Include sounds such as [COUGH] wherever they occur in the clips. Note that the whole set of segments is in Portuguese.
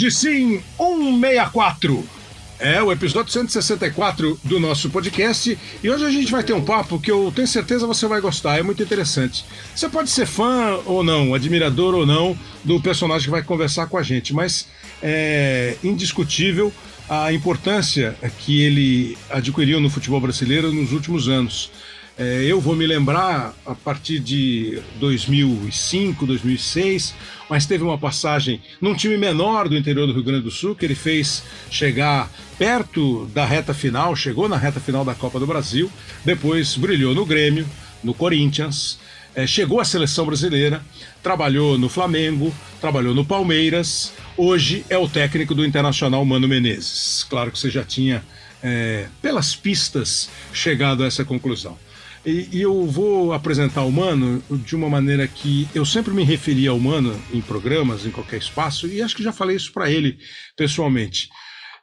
Hoje sim, 164. É o episódio 164 do nosso podcast e hoje a gente vai ter um papo que eu tenho certeza você vai gostar, é muito interessante. Você pode ser fã ou não, admirador ou não do personagem que vai conversar com a gente, mas é indiscutível a importância que ele adquiriu no futebol brasileiro nos últimos anos. É, eu vou me lembrar a partir de 2005, 2006, mas teve uma passagem num time menor do interior do Rio Grande do Sul que ele fez chegar perto da reta final, chegou na reta final da Copa do Brasil, depois brilhou no Grêmio, no Corinthians, é, chegou à seleção brasileira, trabalhou no Flamengo, trabalhou no Palmeiras, hoje é o técnico do Internacional Mano Menezes. Claro que você já tinha, é, pelas pistas, chegado a essa conclusão. E, e, eu vou apresentar o Mano de uma maneira que eu sempre me referi ao Mano em programas, em qualquer espaço, e acho que já falei isso para ele pessoalmente.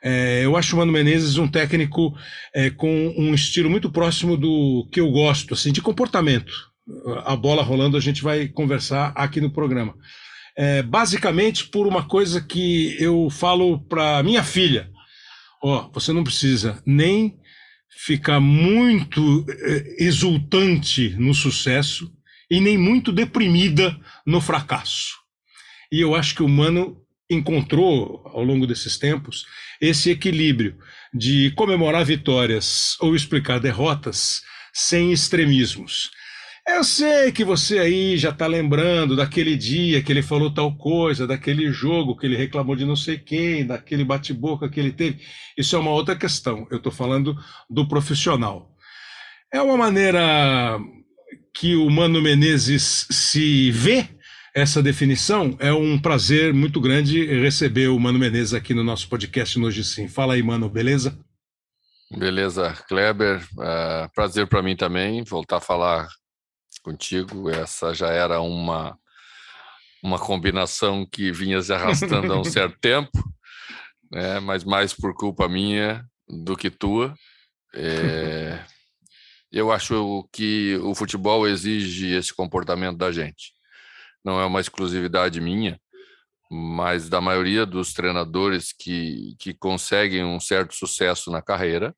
É, eu acho o Mano Menezes um técnico é, com um estilo muito próximo do que eu gosto, assim, de comportamento. A bola rolando, a gente vai conversar aqui no programa. É, basicamente por uma coisa que eu falo para minha filha: ó, oh, você não precisa nem ficar muito eh, exultante no sucesso e nem muito deprimida no fracasso. E eu acho que o Mano encontrou, ao longo desses tempos, esse equilíbrio de comemorar vitórias ou explicar derrotas sem extremismos. Eu sei que você aí já está lembrando daquele dia que ele falou tal coisa, daquele jogo que ele reclamou de não sei quem, daquele bate-boca que ele teve. Isso é uma outra questão. Eu estou falando do profissional. É uma maneira que o Mano Menezes se vê essa definição. É um prazer muito grande receber o Mano Menezes aqui no nosso podcast Hoje Sim. Fala aí, Mano, beleza? Beleza, Kleber. Uh, prazer para mim também voltar a falar contigo. Essa já era uma, uma combinação que vinha se arrastando há um [LAUGHS] certo tempo, né? mas mais por culpa minha do que tua. É, eu acho que o futebol exige esse comportamento da gente. Não é uma exclusividade minha, mas da maioria dos treinadores que, que conseguem um certo sucesso na carreira,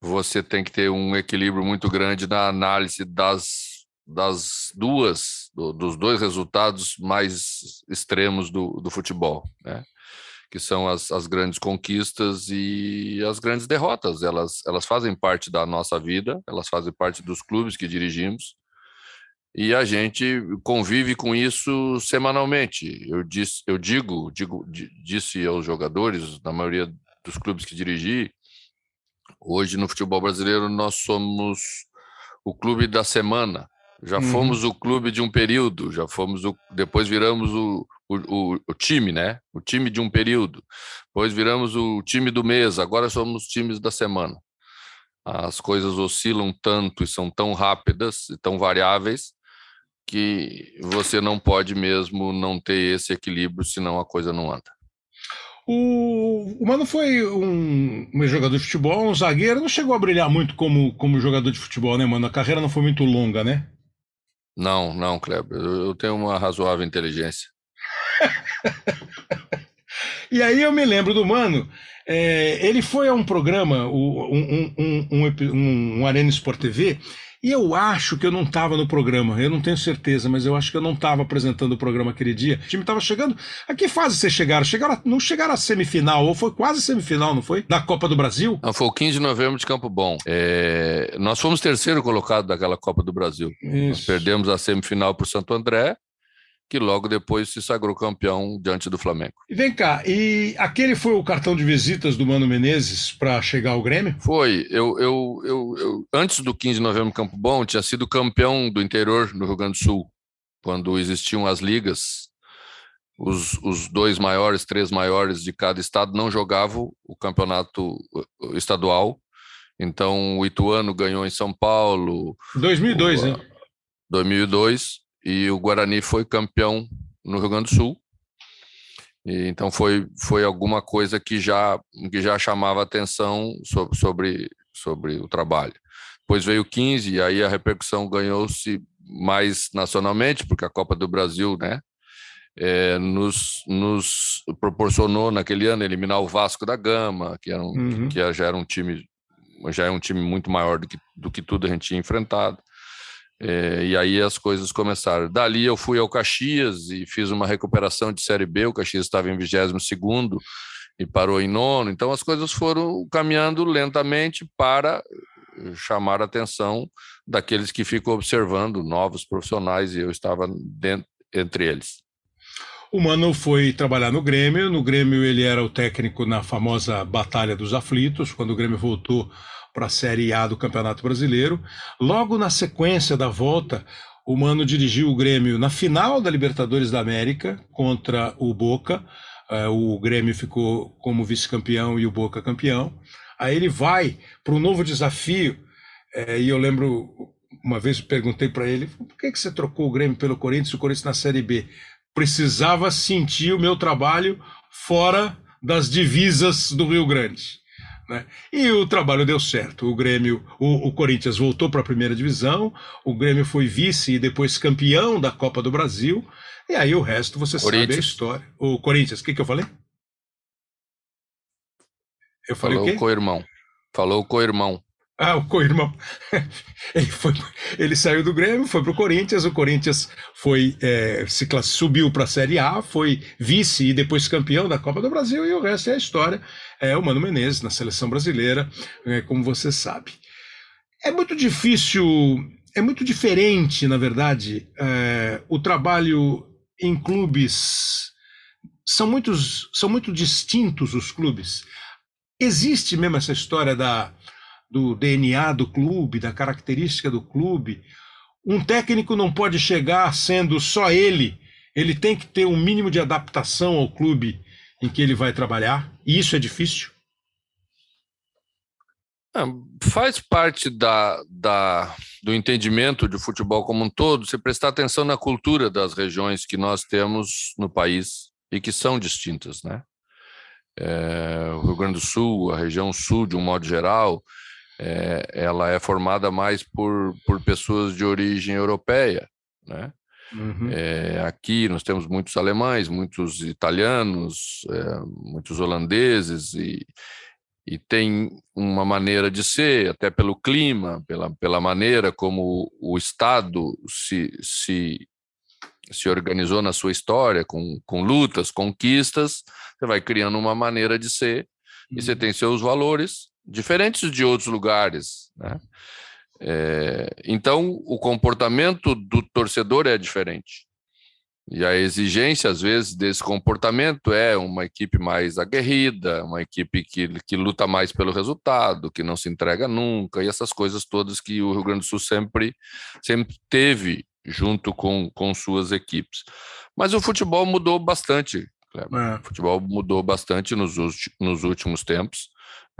você tem que ter um equilíbrio muito grande na análise das, das duas, do, dos dois resultados mais extremos do, do futebol, né? que são as, as grandes conquistas e as grandes derrotas. Elas, elas fazem parte da nossa vida, elas fazem parte dos clubes que dirigimos, e a gente convive com isso semanalmente. Eu, disse, eu digo, digo, disse aos jogadores, na maioria dos clubes que dirigi, Hoje no futebol brasileiro nós somos o clube da semana. Já uhum. fomos o clube de um período, já fomos o, depois viramos o, o, o, time, né? O time de um período. Depois viramos o time do mês, agora somos times da semana. As coisas oscilam tanto e são tão rápidas e tão variáveis que você não pode mesmo não ter esse equilíbrio, senão a coisa não anda. O, o Mano foi um, um, jogador de futebol, um zagueiro, não chegou a brilhar muito como, como jogador de futebol, né, mano? A carreira não foi muito longa, né? Não, não, Kleber. Eu tenho uma razoável inteligência. [LAUGHS] e aí eu me lembro do Mano. É, ele foi a um programa, um, um, um, um Arena Sport TV, e eu acho que eu não estava no programa, eu não tenho certeza, mas eu acho que eu não estava apresentando o programa aquele dia. O time estava chegando. A que fase vocês chegaram? chegaram? Não chegaram à semifinal, ou foi quase semifinal, não foi? Da Copa do Brasil? Não, foi o 15 de novembro de Campo Bom. É... Nós fomos terceiro colocado daquela Copa do Brasil. Isso. Nós perdemos a semifinal para o Santo André que logo depois se sagrou campeão diante do Flamengo. E vem cá, e aquele foi o cartão de visitas do Mano Menezes para chegar ao Grêmio? Foi. Eu, eu, eu, eu, antes do 15 de novembro Campo Bom, tinha sido campeão do interior no Rio Grande do Sul, quando existiam as ligas. Os, os dois maiores, três maiores de cada estado não jogavam o campeonato estadual. Então, o Ituano ganhou em São Paulo. 2002, o, hein? 2002 e o Guarani foi campeão no Rio Grande do Sul. E, então foi, foi alguma coisa que já, que já chamava atenção sobre, sobre, sobre o trabalho. Depois veio o 15 e aí a repercussão ganhou-se mais nacionalmente, porque a Copa do Brasil, né, é, nos, nos, proporcionou naquele ano eliminar o Vasco da Gama, que, era um, uhum. que já era um time já é um time muito maior do que, do que tudo a gente tinha enfrentado. É, e aí as coisas começaram. Dali eu fui ao Caxias e fiz uma recuperação de Série B. O Caxias estava em 22 segundo e parou em nono. Então as coisas foram caminhando lentamente para chamar a atenção daqueles que ficam observando novos profissionais e eu estava dentro, entre eles. O Mano foi trabalhar no Grêmio. No Grêmio ele era o técnico na famosa Batalha dos Aflitos, quando o Grêmio voltou para a Série A do Campeonato Brasileiro. Logo na sequência da volta, o Mano dirigiu o Grêmio na final da Libertadores da América contra o Boca. É, o Grêmio ficou como vice-campeão e o Boca campeão. Aí ele vai para um novo desafio. É, e eu lembro, uma vez perguntei para ele: por que, que você trocou o Grêmio pelo Corinthians e o Corinthians na Série B? Precisava sentir o meu trabalho fora das divisas do Rio Grande. Né? E o trabalho deu certo. O Grêmio, o, o Corinthians voltou para a primeira divisão, o Grêmio foi vice e depois campeão da Copa do Brasil. E aí o resto você sabe a história. O Corinthians, o que, que eu falei? Eu falei Falou o quê? Co-irmão. Falou co-irmão. Ah, o co-irmão. [LAUGHS] ele, foi, ele saiu do Grêmio, foi para o Corinthians. O Corinthians foi é, se subiu para a Série A, foi vice e depois campeão da Copa do Brasil. E o resto é a história. É o Mano Menezes na seleção brasileira, é, como você sabe. É muito difícil, é muito diferente, na verdade, é, o trabalho em clubes. São, muitos, são muito distintos os clubes. Existe mesmo essa história da do DNA do clube, da característica do clube. Um técnico não pode chegar sendo só ele, ele tem que ter um mínimo de adaptação ao clube em que ele vai trabalhar, e isso é difícil. É, faz parte da, da, do entendimento de futebol como um todo, você prestar atenção na cultura das regiões que nós temos no país e que são distintas, né? É, o Rio Grande do Sul, a região sul, de um modo geral, é, ela é formada mais por, por pessoas de origem europeia, né? Uhum. É, aqui nós temos muitos alemães, muitos italianos, é, muitos holandeses e, e tem uma maneira de ser, até pelo clima, pela, pela maneira como o Estado se, se, se organizou na sua história, com, com lutas, conquistas, você vai criando uma maneira de ser e você uhum. tem seus valores diferentes de outros lugares. Né? É, então, o comportamento do torcedor é diferente. E a exigência, às vezes, desse comportamento é uma equipe mais aguerrida, uma equipe que, que luta mais pelo resultado, que não se entrega nunca, e essas coisas todas que o Rio Grande do Sul sempre, sempre teve junto com, com suas equipes. Mas o futebol mudou bastante. É. O futebol mudou bastante nos, nos últimos tempos.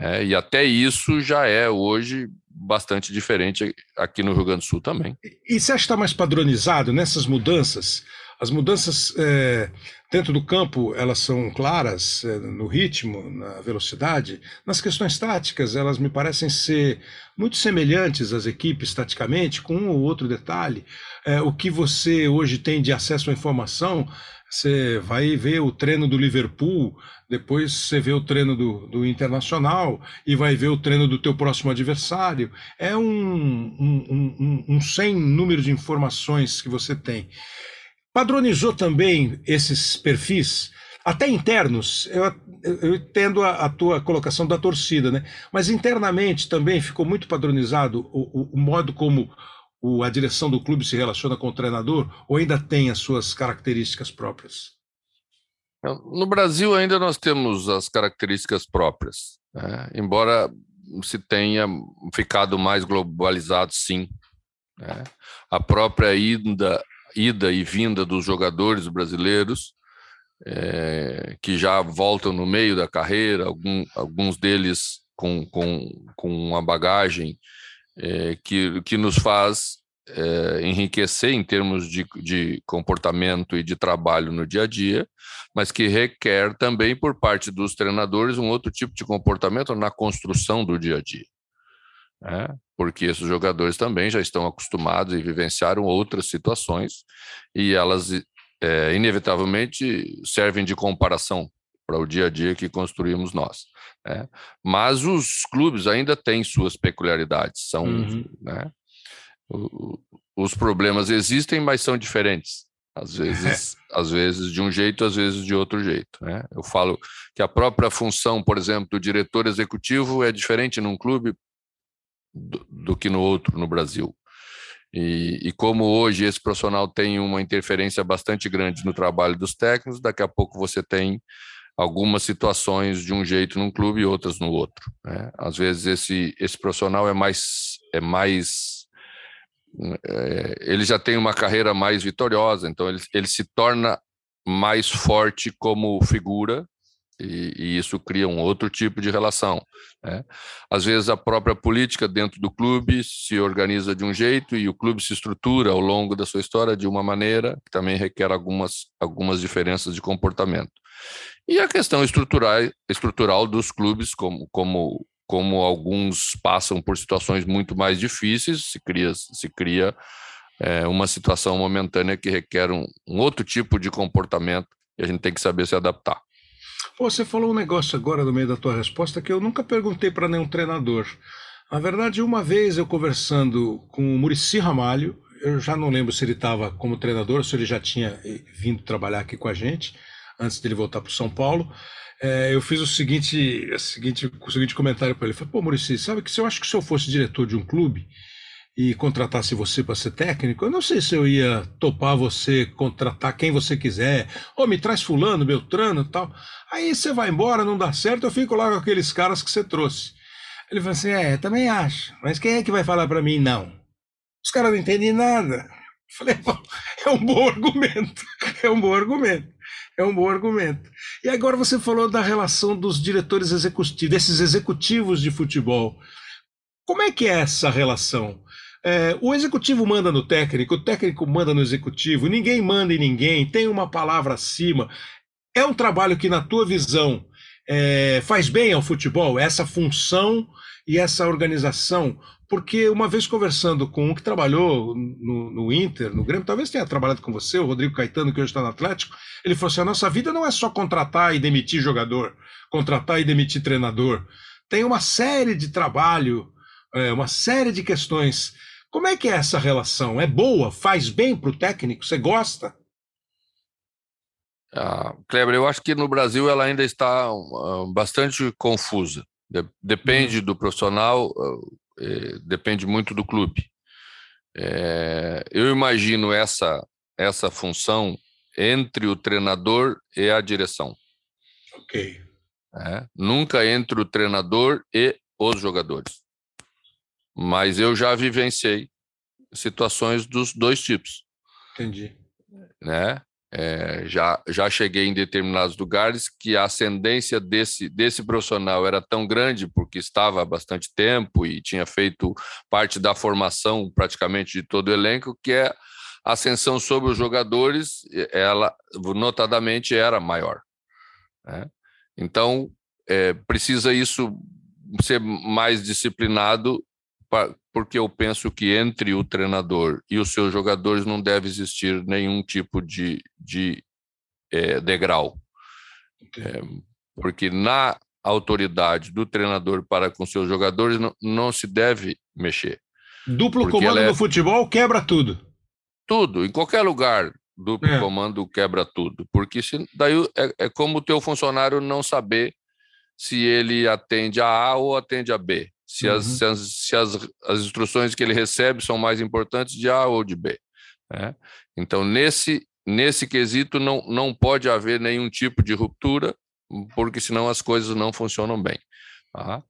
É, e até isso já é hoje bastante diferente aqui no Rio Grande do Sul também. E você acha que está mais padronizado nessas mudanças? As mudanças é, dentro do campo, elas são claras é, no ritmo, na velocidade. Nas questões táticas, elas me parecem ser muito semelhantes às equipes taticamente, com um ou outro detalhe. É, o que você hoje tem de acesso à informação você vai ver o treino do Liverpool, depois você vê o treino do, do Internacional e vai ver o treino do teu próximo adversário. É um, um, um, um sem número de informações que você tem. Padronizou também esses perfis, até internos. Eu, eu entendo a, a, tua colocação da torcida, né? Mas internamente também ficou muito padronizado o, o, o modo como o, a direção do clube se relaciona com o treinador ou ainda tem as suas características próprias? No Brasil ainda nós temos as características próprias, né? embora se tenha ficado mais globalizado, sim. Né? A própria ida, ida e vinda dos jogadores brasileiros, é, que já voltam no meio da carreira, algum, alguns deles com, com, com uma bagagem é, que, que nos faz é, enriquecer em termos de, de comportamento e de trabalho no dia a dia, mas que requer também por parte dos treinadores um outro tipo de comportamento na construção do dia a dia. Né? Porque esses jogadores também já estão acostumados e vivenciaram outras situações e elas é, inevitavelmente servem de comparação para o dia a dia que construímos nós. Né? Mas os clubes ainda têm suas peculiaridades, são, uhum. né? o, os problemas existem, mas são diferentes. Às vezes, às vezes de um jeito, às vezes de outro jeito. Né? Eu falo que a própria função, por exemplo, do diretor executivo é diferente num clube do, do que no outro no Brasil. E, e, como hoje esse profissional tem uma interferência bastante grande no trabalho dos técnicos, daqui a pouco você tem algumas situações de um jeito num clube e outras no outro. Né? Às vezes esse, esse profissional é mais, é mais é, ele já tem uma carreira mais vitoriosa, então ele, ele se torna mais forte como figura e, e, isso cria um outro tipo de relação. Né? Às vezes a própria política dentro do clube se organiza de um jeito e o clube se estrutura ao longo da sua história de uma maneira que também requer algumas, algumas diferenças de comportamento. E a questão estrutural, estrutural dos clubes, como, como, como alguns passam por situações muito mais difíceis, se cria, se cria é, uma situação momentânea que requer um, um outro tipo de comportamento e a gente tem que saber se adaptar. Você falou um negócio agora no meio da tua resposta que eu nunca perguntei para nenhum treinador. Na verdade, uma vez eu conversando com o Murici Ramalho, eu já não lembro se ele estava como treinador, se ele já tinha eh, vindo trabalhar aqui com a gente, antes dele voltar para o São Paulo. É, eu fiz o seguinte, o seguinte, o seguinte comentário para ele. Falei, pô, Murici, sabe que se eu acho que se eu fosse diretor de um clube e contratasse você para ser técnico, eu não sei se eu ia topar você contratar quem você quiser, ou me traz fulano, beltrano tal. Aí você vai embora, não dá certo, eu fico lá com aqueles caras que você trouxe. Ele falou assim, é, também acho, mas quem é que vai falar para mim não? Os caras não entendem nada. Eu falei, [LAUGHS] é um bom argumento, é um bom argumento, é um bom argumento. E agora você falou da relação dos diretores executivos, desses executivos de futebol. Como é que é essa relação? É, o executivo manda no técnico, o técnico manda no executivo, ninguém manda em ninguém, tem uma palavra acima. É um trabalho que, na tua visão, é, faz bem ao futebol, essa função e essa organização? Porque uma vez conversando com um que trabalhou no, no Inter, no Grêmio, talvez tenha trabalhado com você, o Rodrigo Caetano, que hoje está no Atlético, ele falou assim: a nossa vida não é só contratar e demitir jogador, contratar e demitir treinador. Tem uma série de trabalho, é, uma série de questões como é que é essa relação? É boa? Faz bem para o técnico? Você gosta? Ah, Kleber, eu acho que no Brasil ela ainda está uh, bastante confusa. De depende hum. do profissional, uh, depende muito do clube. É, eu imagino essa, essa função entre o treinador e a direção. Ok. É, nunca entre o treinador e os jogadores mas eu já vivenciei situações dos dois tipos. Entendi. Né? É, já, já cheguei em determinados lugares que a ascendência desse, desse profissional era tão grande, porque estava há bastante tempo e tinha feito parte da formação praticamente de todo o elenco, que é a ascensão sobre os jogadores, ela notadamente era maior. Né? Então, é, precisa isso ser mais disciplinado porque eu penso que entre o treinador e os seus jogadores não deve existir nenhum tipo de, de é, degrau. É, porque na autoridade do treinador para com seus jogadores não, não se deve mexer. Duplo comando é... no futebol quebra tudo. Tudo, em qualquer lugar, duplo é. comando quebra tudo. Porque se, daí é, é como o teu funcionário não saber se ele atende a A ou atende a B se, uhum. as, se, as, se as, as, instruções que ele recebe são mais importantes de A ou de B. Né? Então, nesse, nesse quesito, não, não pode haver nenhum tipo de ruptura, porque senão as coisas não funcionam bem. Tá?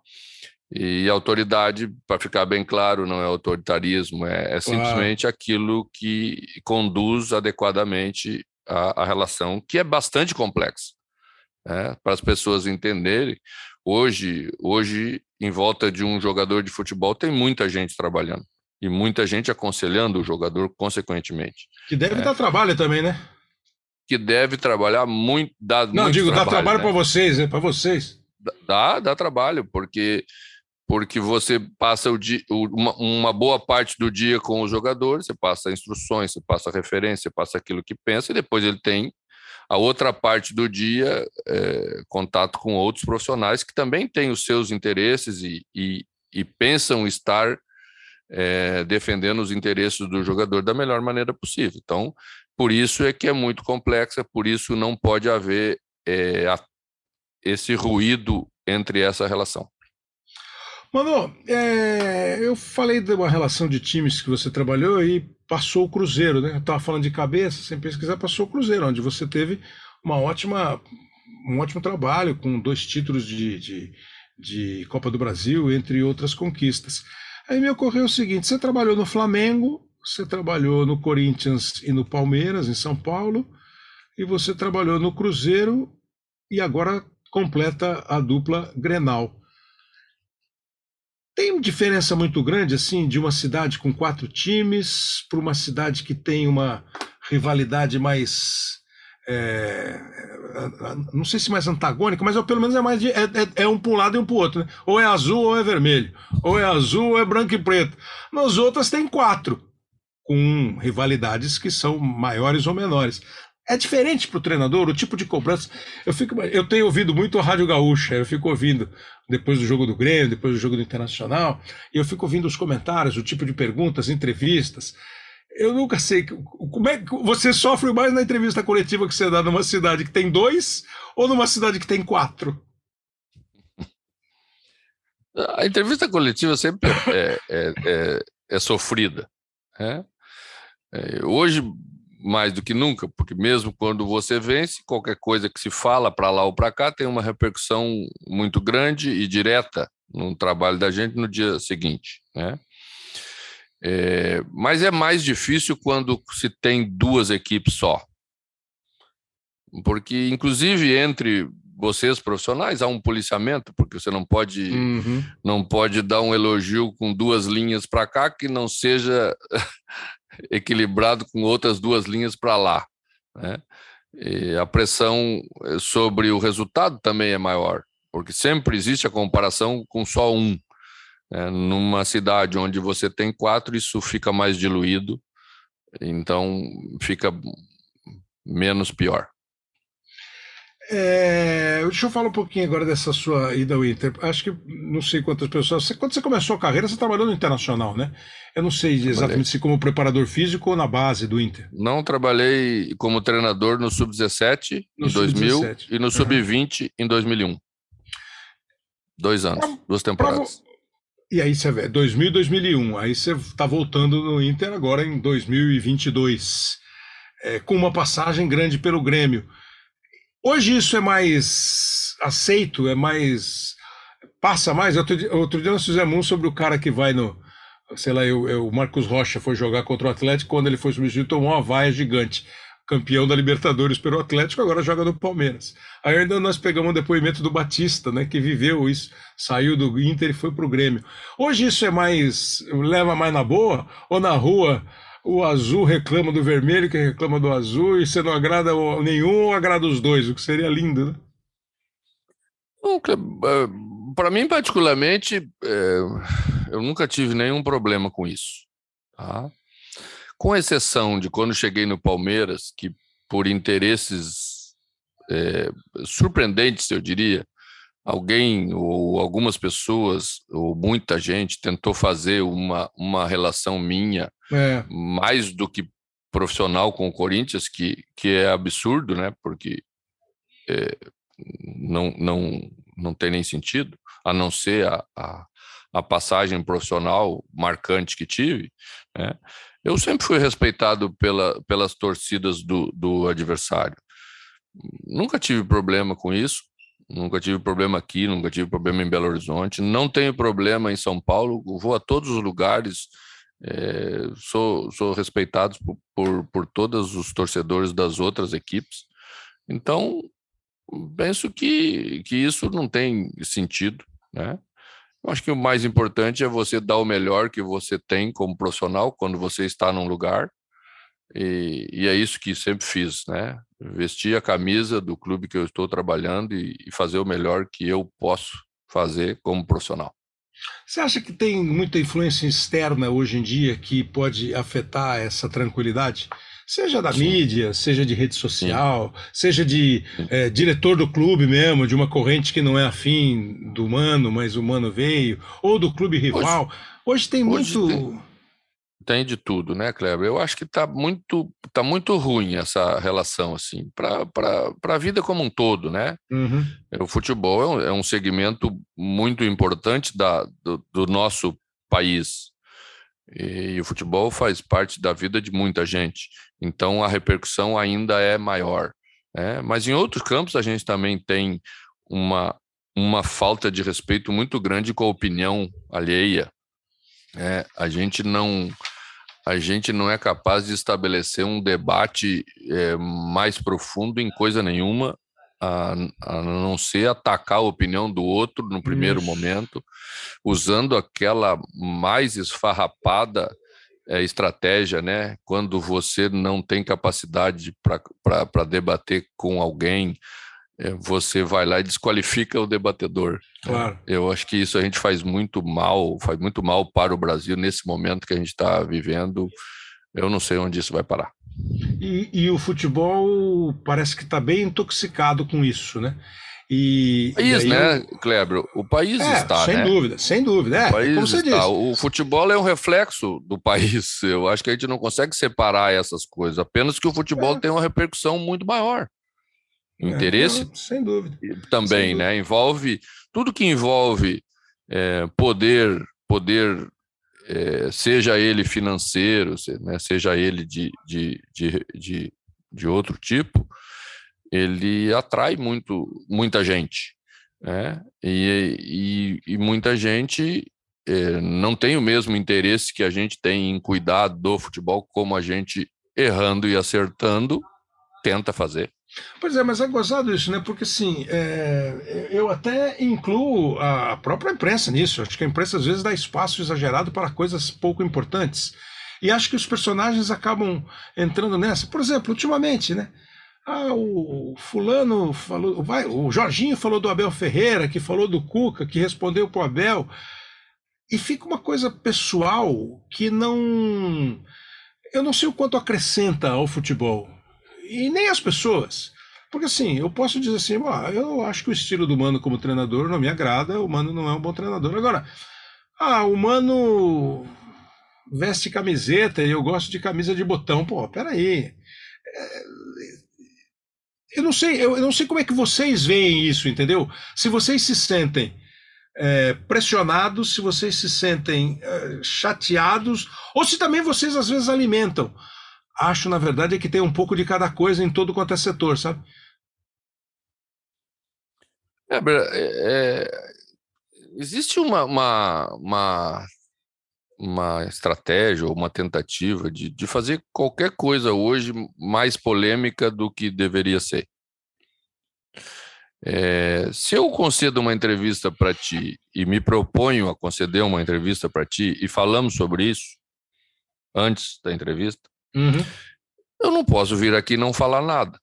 E autoridade, para ficar bem claro, não é autoritarismo, é, é simplesmente aquilo que conduz adequadamente a, a relação, que é bastante complexa. Né? Para as pessoas entenderem, hoje, hoje em volta de um jogador de futebol tem muita gente trabalhando e muita gente aconselhando o jogador consequentemente. Que deve é. dar trabalho também, né? Que deve trabalhar muito. Dá Não, muito digo, trabalho, dá trabalho né? para vocês, né? Para vocês. Dá, dá trabalho, porque porque você passa o dia, uma, uma, boa parte do dia com os jogadores, você passa instruções, você passa referência, você passa aquilo que pensa, e depois ele tem a outra parte do dia, é, contato com outros profissionais que também têm os seus interesses e, e, e pensam estar é, defendendo os interesses do jogador da melhor maneira possível. Então, por isso é que é muito complexa, por isso não pode haver é, a, esse ruído entre essa relação. Mano, é, eu falei de uma relação de times que você trabalhou e passou o Cruzeiro, né? Eu tava falando de cabeça, sem pesquisar, passou o Cruzeiro, onde você teve uma ótima, um ótimo trabalho com dois títulos de, de, de Copa do Brasil, entre outras conquistas. Aí me ocorreu o seguinte: você trabalhou no Flamengo, você trabalhou no Corinthians e no Palmeiras, em São Paulo, e você trabalhou no Cruzeiro e agora completa a dupla Grenal. Tem diferença muito grande, assim, de uma cidade com quatro times para uma cidade que tem uma rivalidade mais. É, não sei se mais antagônica, mas pelo menos é mais de, é, é, é um para um lado e um para o outro. Né? Ou é azul ou é vermelho. Ou é azul ou é branco e preto. Nas outras tem quatro, com rivalidades que são maiores ou menores. É diferente para o treinador, o tipo de cobrança. Eu, fico, eu tenho ouvido muito a Rádio Gaúcha, eu fico ouvindo depois do jogo do Grêmio, depois do jogo do Internacional, e eu fico ouvindo os comentários, o tipo de perguntas, entrevistas. Eu nunca sei como é que você sofre mais na entrevista coletiva que você dá numa cidade que tem dois ou numa cidade que tem quatro. A entrevista coletiva sempre é, é, é, é sofrida. Né? É, hoje mais do que nunca, porque mesmo quando você vence, qualquer coisa que se fala para lá ou para cá tem uma repercussão muito grande e direta no trabalho da gente no dia seguinte, né? É, mas é mais difícil quando se tem duas equipes só, porque inclusive entre vocês profissionais há um policiamento, porque você não pode uhum. não pode dar um elogio com duas linhas para cá que não seja [LAUGHS] equilibrado com outras duas linhas para lá. Né? E a pressão eh, sobre o resultado também é maior, porque sempre existe a comparação com só um. Né? Numa cidade onde você tem quatro, isso fica mais diluído, então fica menos pior. É, deixa eu falar um pouquinho agora dessa sua ida ao Inter. Acho que não sei quantas pessoas. Você, quando você começou a carreira, você trabalhou no Internacional, né? Eu não sei trabalhei. exatamente se como preparador físico ou na base do Inter. Não, trabalhei como treinador no Sub-17 em 2000 e no Sub-20 uhum. em 2001. Dois anos, pra, duas temporadas. Pra, e aí você vê, 2000 e 2001. Aí você está voltando no Inter agora em 2022, é, com uma passagem grande pelo Grêmio. Hoje isso é mais aceito, é mais. passa mais. Outro dia, outro dia nós fizemos um sobre o cara que vai no. Sei lá, eu, eu, o Marcos Rocha foi jogar contra o Atlético, quando ele foi substituído, tomou uma vaia gigante. Campeão da Libertadores pelo Atlético, agora joga no Palmeiras. Aí ainda nós pegamos um depoimento do Batista, né, que viveu isso, saiu do Inter e foi pro Grêmio. Hoje isso é mais. leva mais na boa? Ou na rua? O azul reclama do vermelho, que reclama do azul, e você não agrada nenhum agrada os dois, o que seria lindo, né? É, Para mim, particularmente, é, eu nunca tive nenhum problema com isso. Tá? Com exceção de quando cheguei no Palmeiras, que por interesses é, surpreendentes, eu diria, alguém ou algumas pessoas ou muita gente tentou fazer uma, uma relação minha é. mais do que profissional com o Corinthians, que, que é absurdo, né? Porque é, não, não, não tem nem sentido, a não ser a, a, a passagem profissional marcante que tive, né? Eu sempre fui respeitado pela, pelas torcidas do, do adversário. Nunca tive problema com isso. Nunca tive problema aqui, nunca tive problema em Belo Horizonte, não tenho problema em São Paulo, vou a todos os lugares, é, sou, sou respeitado por, por, por todos os torcedores das outras equipes. Então, penso que, que isso não tem sentido, né? Eu acho que o mais importante é você dar o melhor que você tem como profissional quando você está num lugar e, e, é isso que sempre fiz, né? Vestir a camisa do clube que eu estou trabalhando e, e fazer o melhor que eu posso fazer como profissional. Você acha que tem muita influência externa hoje em dia que pode afetar essa tranquilidade? Seja da Sim. mídia, seja de rede social, Sim. seja de é, diretor do clube mesmo, de uma corrente que não é afim do humano, mas o humano veio, ou do clube rival. Hoje, hoje tem hoje muito. Tem tem de tudo, né, Kleber? Eu acho que está muito, tá muito ruim essa relação, assim, para a vida como um todo, né? Uhum. O futebol é um, é um, segmento muito importante da, do, do nosso país. E, e o futebol faz parte da vida de muita gente. Então a repercussão ainda é maior. Né? Mas em outros campos a gente também tem uma, uma falta de respeito muito grande com a opinião alheia. É, a gente não a gente não é capaz de estabelecer um debate é, mais profundo em coisa nenhuma, a, a, não ser atacar a opinião do outro no primeiro Isso. momento, usando aquela mais esfarrapada é, estratégia, né? Quando você não tem capacidade para debater com alguém, você vai lá e desqualifica o debatedor. Claro. Eu acho que isso a gente faz muito mal, faz muito mal para o Brasil nesse momento que a gente está vivendo. Eu não sei onde isso vai parar. E, e o futebol parece que está bem intoxicado com isso, né? E, país, e né, Kleber? O país é, está, sem né? dúvida, sem dúvida. É, o país como você está. Disse. O futebol é um reflexo do país. Eu acho que a gente não consegue separar essas coisas. Apenas que o futebol é. tem uma repercussão muito maior. Interesse é, sem dúvida. também, sem dúvida. né? Envolve tudo que envolve é, poder, poder é, seja ele financeiro, né, seja ele de, de, de, de, de outro tipo, ele atrai muito, muita gente. Né? E, e, e muita gente é, não tem o mesmo interesse que a gente tem em cuidar do futebol, como a gente errando e acertando tenta fazer. Pois é, mas é gozado isso, né? Porque assim, é, eu até incluo a própria imprensa nisso. Acho que a imprensa às vezes dá espaço exagerado para coisas pouco importantes. E acho que os personagens acabam entrando nessa. Por exemplo, ultimamente, né? Ah, o fulano falou, vai, o Jorginho falou do Abel Ferreira, que falou do Cuca, que respondeu para o Abel. E fica uma coisa pessoal que não. Eu não sei o quanto acrescenta ao futebol e nem as pessoas. Porque assim, eu posso dizer assim, ah, eu acho que o estilo do Mano como treinador não me agrada, o Mano não é um bom treinador. Agora, ah, o Mano veste camiseta e eu gosto de camisa de botão. Pô, peraí. É, eu não sei, eu, não sei como é que vocês veem isso, entendeu? Se vocês se sentem é, pressionados, se vocês se sentem é, chateados, ou se também vocês às vezes alimentam acho, na verdade, é que tem um pouco de cada coisa em todo quanto é setor, sabe? É, é, existe uma, uma, uma, uma estratégia ou uma tentativa de, de fazer qualquer coisa hoje mais polêmica do que deveria ser. É, se eu concedo uma entrevista para ti e me proponho a conceder uma entrevista para ti e falamos sobre isso antes da entrevista, Uhum. Eu não posso vir aqui e não falar nada.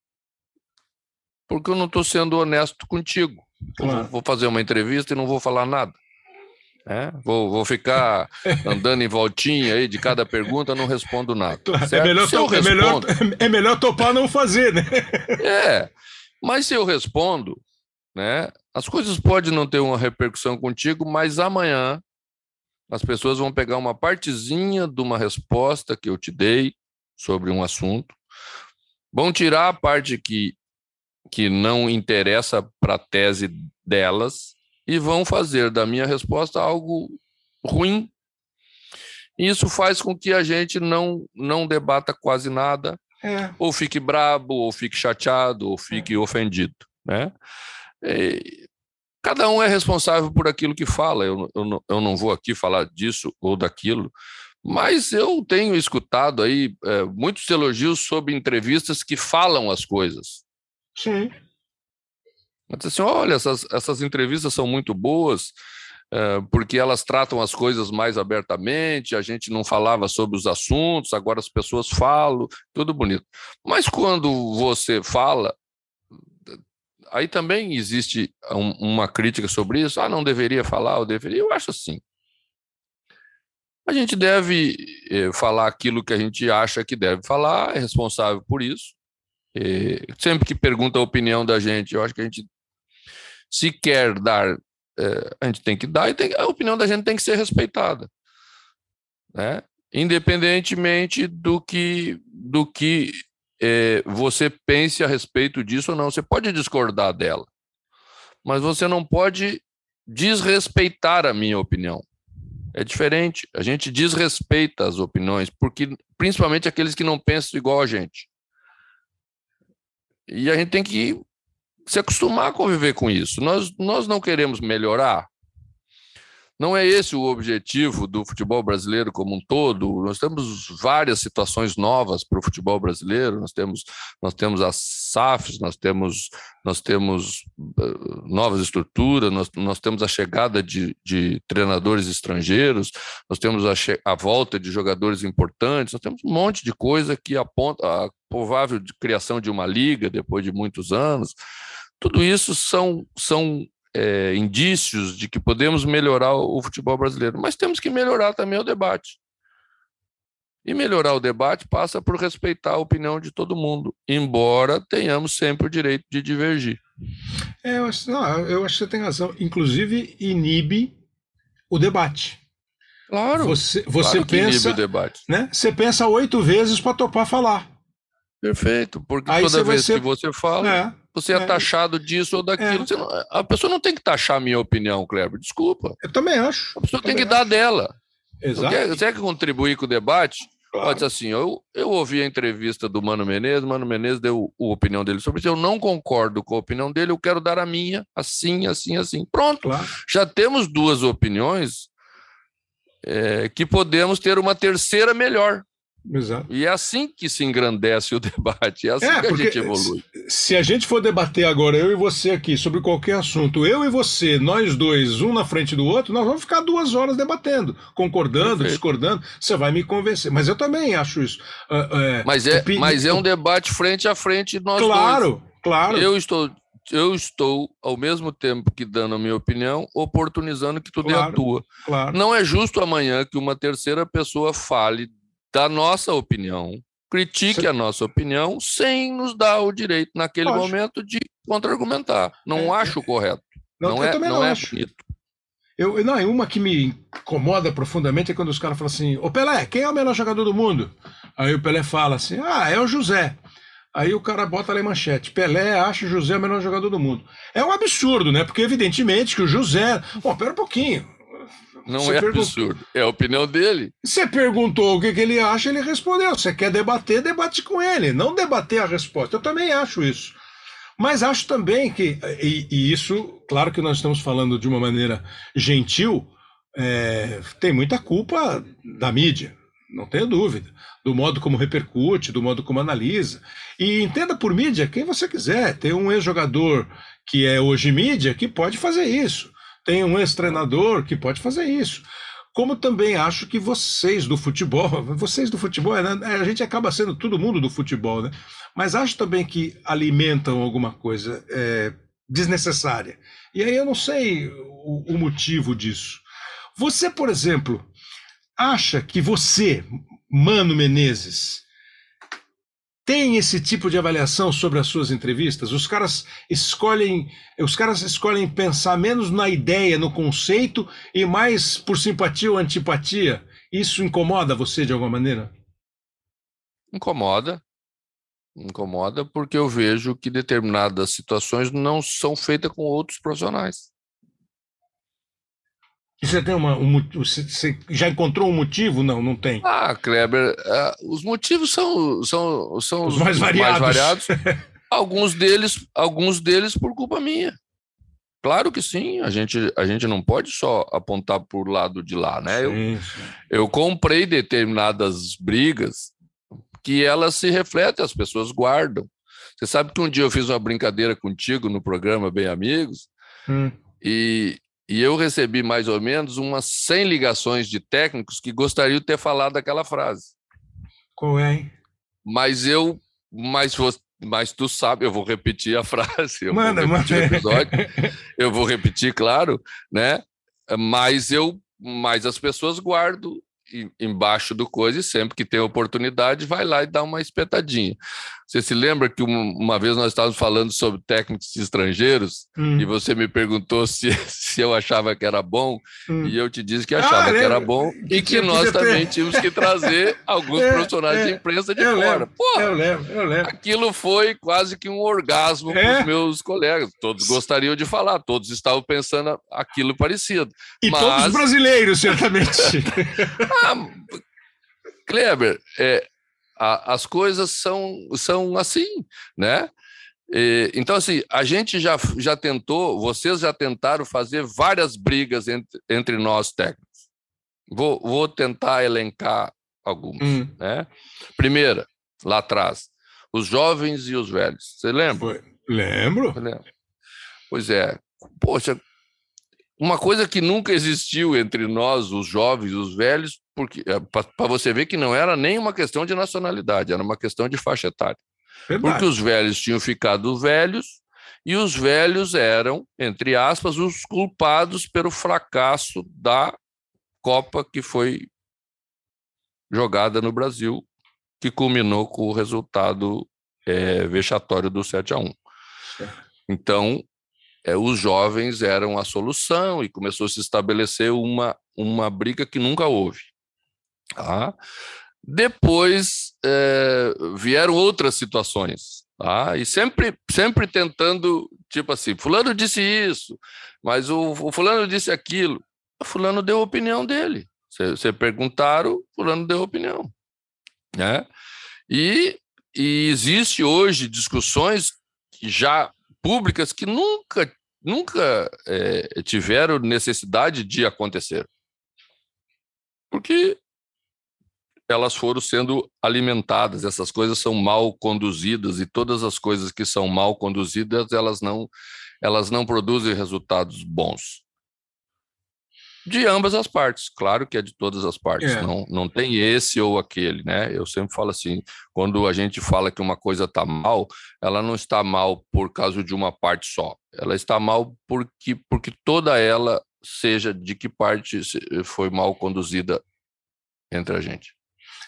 Porque eu não estou sendo honesto contigo. Claro. Vou fazer uma entrevista e não vou falar nada. É? Vou, vou ficar andando em voltinha aí de cada pergunta, não respondo nada. É, melhor to, respondo, é, [LAUGHS] melhor, é melhor topar não fazer, né? [LAUGHS] É, mas se eu respondo, né, as coisas podem não ter uma repercussão contigo, mas amanhã as pessoas vão pegar uma partezinha de uma resposta que eu te dei sobre um assunto, vão tirar a parte que, que não interessa para a tese delas e vão fazer da minha resposta algo ruim. Isso faz com que a gente não, não debata quase nada, é. ou fique brabo, ou fique chateado, ou fique é. ofendido. Né? E, cada um é responsável por aquilo que fala. Eu, eu, eu não vou aqui falar disso ou daquilo, mas eu tenho escutado aí é, muitos elogios sobre entrevistas que falam as coisas. Sim. Mas assim, olha, essas, essas entrevistas são muito boas, é, porque elas tratam as coisas mais abertamente, a gente não falava sobre os assuntos, agora as pessoas falam, tudo bonito. Mas quando você fala, aí também existe um, uma crítica sobre isso. Ah, não deveria falar, ou deveria. Eu acho assim. A gente deve eh, falar aquilo que a gente acha que deve falar, é responsável por isso. E sempre que pergunta a opinião da gente, eu acho que a gente, se quer dar, eh, a gente tem que dar e tem, a opinião da gente tem que ser respeitada. Né? Independentemente do que, do que eh, você pense a respeito disso ou não. Você pode discordar dela, mas você não pode desrespeitar a minha opinião. É diferente. A gente desrespeita as opiniões, porque principalmente aqueles que não pensam igual a gente. E a gente tem que se acostumar a conviver com isso. Nós, nós não queremos melhorar, não é esse o objetivo do futebol brasileiro como um todo. Nós temos várias situações novas para o futebol brasileiro. Nós temos, nós temos as SAFs, nós temos, nós temos uh, novas estruturas, nós, nós temos a chegada de, de treinadores estrangeiros, nós temos a, a volta de jogadores importantes, nós temos um monte de coisa que aponta a provável criação de uma liga depois de muitos anos. Tudo isso são, são é, indícios de que podemos melhorar o futebol brasileiro, mas temos que melhorar também o debate. E melhorar o debate passa por respeitar a opinião de todo mundo, embora tenhamos sempre o direito de divergir. É, eu, acho, não, eu acho que você tem razão. Inclusive, inibe o debate. Claro. Você, você claro pensa. o debate. Né? Você pensa oito vezes para topar falar. Perfeito, porque Aí toda vez ser... que você fala. É você é, é taxado disso ou daquilo. É. Não, a pessoa não tem que taxar a minha opinião, Kleber. Desculpa. Eu também acho. A pessoa tem que acho. dar dela. Exato. Quer, você quer contribuir com o debate? Claro. Pode ser assim, eu, eu ouvi a entrevista do Mano Menezes, Mano Menezes deu a opinião dele sobre isso, eu não concordo com a opinião dele, eu quero dar a minha, assim, assim, assim. Pronto, claro. já temos duas opiniões é, que podemos ter uma terceira melhor. Exato. E é assim que se engrandece o [LAUGHS] debate, é assim é, que a gente evolui. Se a gente for debater agora, eu e você aqui, sobre qualquer assunto, eu e você, nós dois, um na frente do outro, nós vamos ficar duas horas debatendo, concordando, Perfeito. discordando. Você vai me convencer. Mas eu também acho isso. Uh, é, mas, é, mas é um debate frente a frente, nós Claro, dois. claro. Eu estou eu estou, ao mesmo tempo que dando a minha opinião, oportunizando que tudo claro, é a tua. Claro. Não é justo amanhã que uma terceira pessoa fale da nossa opinião, critique Sim. a nossa opinião sem nos dar o direito, naquele Lógico. momento, de contra-argumentar. Não é, acho correto. Não, não é, não, não é acho. bonito. Eu, não, uma que me incomoda profundamente é quando os caras falam assim: Ô Pelé, quem é o melhor jogador do mundo? Aí o Pelé fala assim: Ah, é o José. Aí o cara bota ali manchete: Pelé acha o José o melhor jogador do mundo. É um absurdo, né? Porque evidentemente que o José. Bom, pera um pouquinho. Não Você é perguntou... absurdo, é a opinião dele. Você perguntou o que, que ele acha, ele respondeu. Você quer debater, debate com ele, não debater a resposta. Eu também acho isso. Mas acho também que, e, e isso, claro que nós estamos falando de uma maneira gentil, é, tem muita culpa da mídia, não tenho dúvida, do modo como repercute, do modo como analisa. E entenda por mídia quem você quiser. Tem um ex-jogador que é hoje mídia que pode fazer isso tem um ex-treinador que pode fazer isso. Como também acho que vocês do futebol, [LAUGHS] vocês do futebol, né? a gente acaba sendo todo mundo do futebol, né? Mas acho também que alimentam alguma coisa é, desnecessária. E aí eu não sei o, o motivo disso. Você, por exemplo, acha que você, Mano Menezes, tem esse tipo de avaliação sobre as suas entrevistas? Os caras escolhem, os caras escolhem pensar menos na ideia, no conceito e mais por simpatia ou antipatia. Isso incomoda você de alguma maneira? Incomoda. Incomoda porque eu vejo que determinadas situações não são feitas com outros profissionais. E você tem uma, um, você já encontrou um motivo? Não, não tem. Ah, Kleber, uh, os motivos são, são, são os, mais variados. Mais variados. [LAUGHS] alguns deles, alguns deles por culpa minha. Claro que sim, a gente, a gente não pode só apontar por lado de lá, né? Sim, eu, sim. eu comprei determinadas brigas que elas se refletem, as pessoas guardam. Você sabe que um dia eu fiz uma brincadeira contigo no programa Bem Amigos, hum. e, e eu recebi mais ou menos umas 100 ligações de técnicos que gostariam de ter falado aquela frase. Qual é? Hein? Mas eu, mas mas tu sabe, eu vou repetir a [LAUGHS] frase, eu manda, vou repetir manda. o episódio, [LAUGHS] eu vou repetir, claro, né? Mas eu, mas as pessoas guardam embaixo do coisa e sempre que tem oportunidade vai lá e dá uma espetadinha. Você se lembra que uma vez nós estávamos falando sobre técnicos estrangeiros hum. e você me perguntou [LAUGHS] se, se eu achava que era bom hum. e eu te disse que achava ah, que era bom e que nós também ter... tínhamos que trazer [LAUGHS] alguns é, profissionais é, de imprensa de fora. Lembro, Pô, eu lembro, eu lembro. Aquilo foi quase que um orgasmo é. para os meus colegas. Todos gostariam de falar, todos estavam pensando aquilo parecido. E Mas... todos brasileiros, certamente. [LAUGHS] ah, Kleber, é, a, as coisas são, são assim, né? E, então, assim, a gente já, já tentou, vocês já tentaram fazer várias brigas entre, entre nós técnicos. Vou, vou tentar elencar alguns. Hum. Né? Primeira, lá atrás, os jovens e os velhos. Você lembra? Foi. Lembro. Pois é. Poxa, uma coisa que nunca existiu entre nós, os jovens e os velhos, porque é, para você ver que não era nem uma questão de nacionalidade, era uma questão de faixa etária. Verdade. Porque os velhos tinham ficado velhos e os velhos eram, entre aspas, os culpados pelo fracasso da Copa que foi jogada no Brasil, que culminou com o resultado é, vexatório do 7 a 1. Então, é, os jovens eram a solução e começou a se estabelecer uma, uma briga que nunca houve. Tá? Depois é, vieram outras situações, tá? e sempre, sempre tentando, tipo assim, fulano disse isso, mas o, o fulano disse aquilo. O fulano deu a opinião dele. Você perguntaram, fulano deu a opinião. Né? E, e existe hoje discussões já públicas que nunca, nunca é, tiveram necessidade de acontecer. Porque elas foram sendo alimentadas, essas coisas são mal conduzidas e todas as coisas que são mal conduzidas, elas não elas não produzem resultados bons. De ambas as partes, claro que é de todas as partes, é. não, não tem esse ou aquele, né? Eu sempre falo assim, quando a gente fala que uma coisa está mal, ela não está mal por causa de uma parte só, ela está mal porque, porque toda ela, seja de que parte foi mal conduzida entre a gente.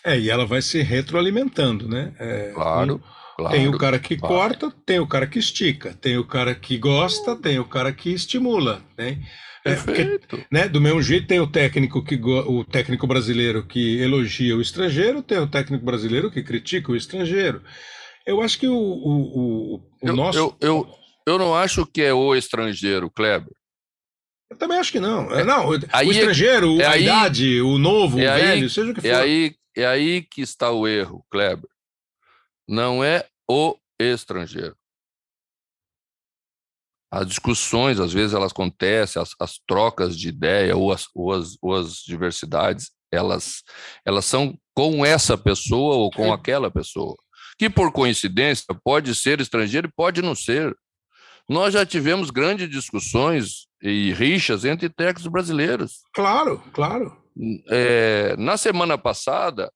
É, e ela vai se retroalimentando, né? É, claro, claro. Tem o cara que claro. corta, tem o cara que estica, tem o cara que gosta, tem o cara que estimula, né? É, porque, né, do mesmo jeito tem o técnico que o técnico brasileiro que elogia o estrangeiro, tem o técnico brasileiro que critica o estrangeiro. Eu acho que o, o, o, o eu, nosso. Eu, eu, eu não acho que é o estrangeiro, Kleber. Eu também acho que não. É, não, aí, o estrangeiro, é a aí, idade, o novo, é o velho, aí, seja o que for. É aí, é aí que está o erro, Kleber. Não é o estrangeiro. As discussões, às vezes, elas acontecem, as, as trocas de ideia ou as, ou as, ou as diversidades, elas, elas são com essa pessoa ou com aquela pessoa. Que, por coincidência, pode ser estrangeiro e pode não ser. Nós já tivemos grandes discussões e rixas entre técnicos brasileiros. Claro, claro. É, na semana passada,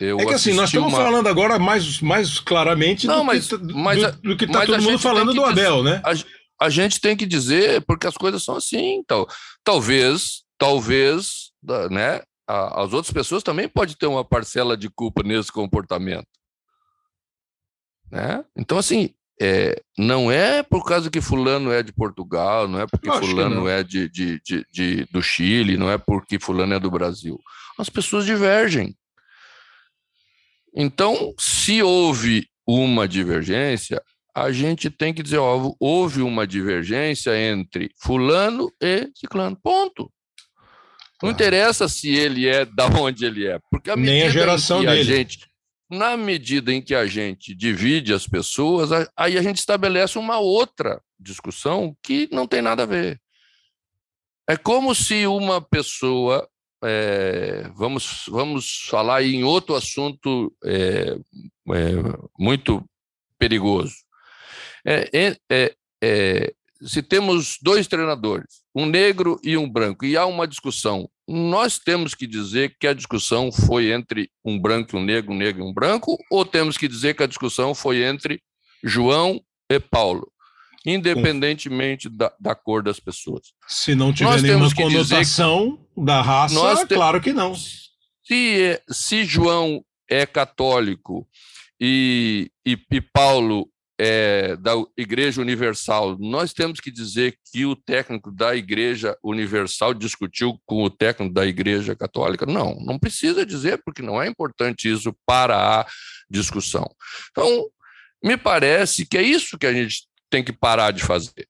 eu é que assim, nós estamos uma... falando agora mais, mais claramente Não, do, mas, que, mas, do, do que está todo mundo falando do Abel, né? A, a, gente tem que dizer, porque as coisas são assim. Então, talvez, talvez, né, as outras pessoas também podem ter uma parcela de culpa nesse comportamento. Né? Então, assim, é, não é por causa que fulano é de Portugal, não é porque fulano é de, de, de, de, do Chile, não é porque fulano é do Brasil. As pessoas divergem. Então, se houve uma divergência, a gente tem que dizer, ó, houve uma divergência entre fulano e ciclano, ponto. Não interessa se ele é da onde ele é, porque a Nem a geração dele. A gente, na medida em que a gente divide as pessoas, aí a gente estabelece uma outra discussão que não tem nada a ver. É como se uma pessoa, é, vamos, vamos falar em outro assunto é, é, muito perigoso. É, é, é, se temos dois treinadores, um negro e um branco, e há uma discussão nós temos que dizer que a discussão foi entre um branco e um negro, um negro e um branco, ou temos que dizer que a discussão foi entre João e Paulo, independentemente da, da cor das pessoas? Se não tiver nós nenhuma conotação que, da raça, te, claro que não. Se, se João é católico e, e, e Paulo é, da Igreja Universal, nós temos que dizer que o técnico da Igreja Universal discutiu com o técnico da Igreja Católica? Não, não precisa dizer, porque não é importante isso para a discussão. Então, me parece que é isso que a gente tem que parar de fazer.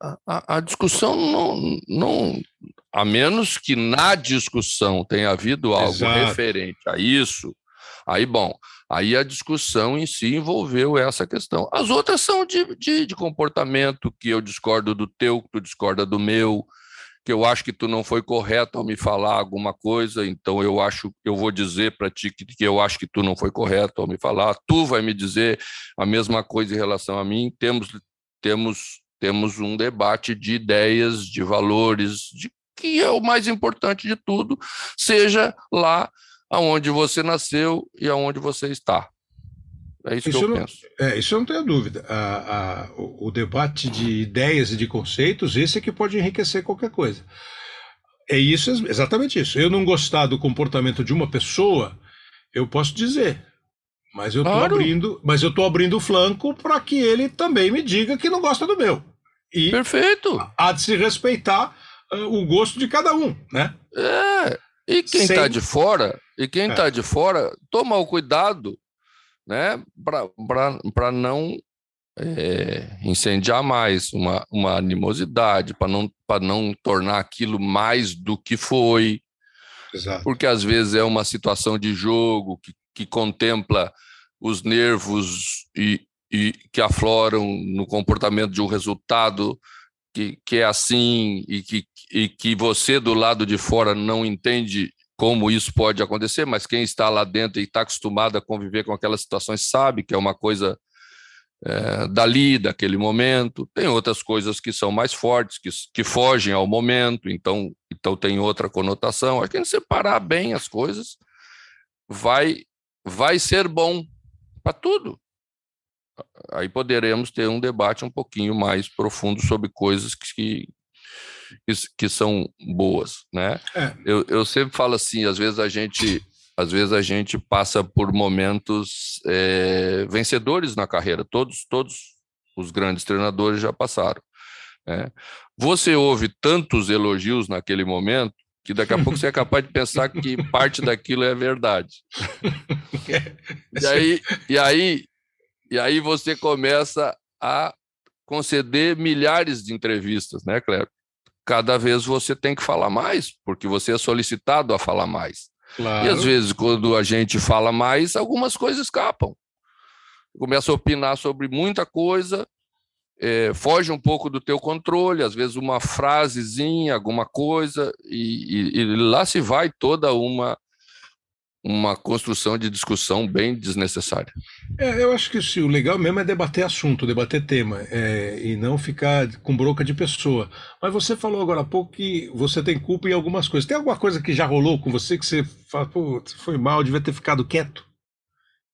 A, a, a discussão não, não, a menos que na discussão tenha havido algo Exato. referente a isso, aí, bom, Aí a discussão em si envolveu essa questão. As outras são de, de, de, comportamento, que eu discordo do teu, que tu discorda do meu, que eu acho que tu não foi correto ao me falar alguma coisa, então eu acho, eu vou dizer para ti que, que eu acho que tu não foi correto ao me falar, tu vai me dizer a mesma coisa em relação a mim. Temos, temos, temos um debate de ideias, de valores, de que é o mais importante de tudo, seja lá aonde você nasceu e aonde você está. É isso, isso que eu não, penso. É, isso eu não tenho dúvida. A, a, o, o, debate de ideias e de conceitos, esse é que pode enriquecer qualquer coisa. É isso, exatamente isso. Eu não gostar do comportamento de uma pessoa, eu posso dizer. Mas eu estou claro. abrindo, mas eu tô abrindo o flanco para que ele também me diga que não gosta do meu. E Perfeito. Há de se respeitar uh, o gosto de cada um, né? É. E quem está de fora, e quem está é. de fora, toma o cuidado, né, para não é, incendiar mais uma, uma animosidade, para não, não tornar aquilo mais do que foi. Exato. Porque às vezes é uma situação de jogo que, que contempla os nervos e, e que afloram no comportamento de um resultado que, que é assim e que, e que você do lado de fora não entende como isso pode acontecer, mas quem está lá dentro e está acostumado a conviver com aquelas situações sabe que é uma coisa é, dali, daquele momento. Tem outras coisas que são mais fortes, que, que fogem ao momento, então, então tem outra conotação. Acho que separar bem as coisas vai, vai ser bom para tudo aí poderemos ter um debate um pouquinho mais profundo sobre coisas que, que são boas, né? É. Eu, eu sempre falo assim, às vezes a gente às vezes a gente passa por momentos é, vencedores na carreira. Todos todos os grandes treinadores já passaram. Né? Você ouve tantos elogios naquele momento que daqui a pouco você é capaz de pensar que parte daquilo é verdade. [LAUGHS] e aí, e aí e aí você começa a conceder milhares de entrevistas, né, Cleber? Cada vez você tem que falar mais, porque você é solicitado a falar mais. Claro. E às vezes, quando a gente fala mais, algumas coisas escapam. Começa a opinar sobre muita coisa, é, foge um pouco do teu controle, às vezes uma frasezinha, alguma coisa, e, e, e lá se vai toda uma uma construção de discussão bem desnecessária. É, eu acho que sim, o legal mesmo é debater assunto, debater tema, é, e não ficar com bronca de pessoa. Mas você falou agora há pouco que você tem culpa em algumas coisas. Tem alguma coisa que já rolou com você que você fala, pô, foi mal, devia ter ficado quieto?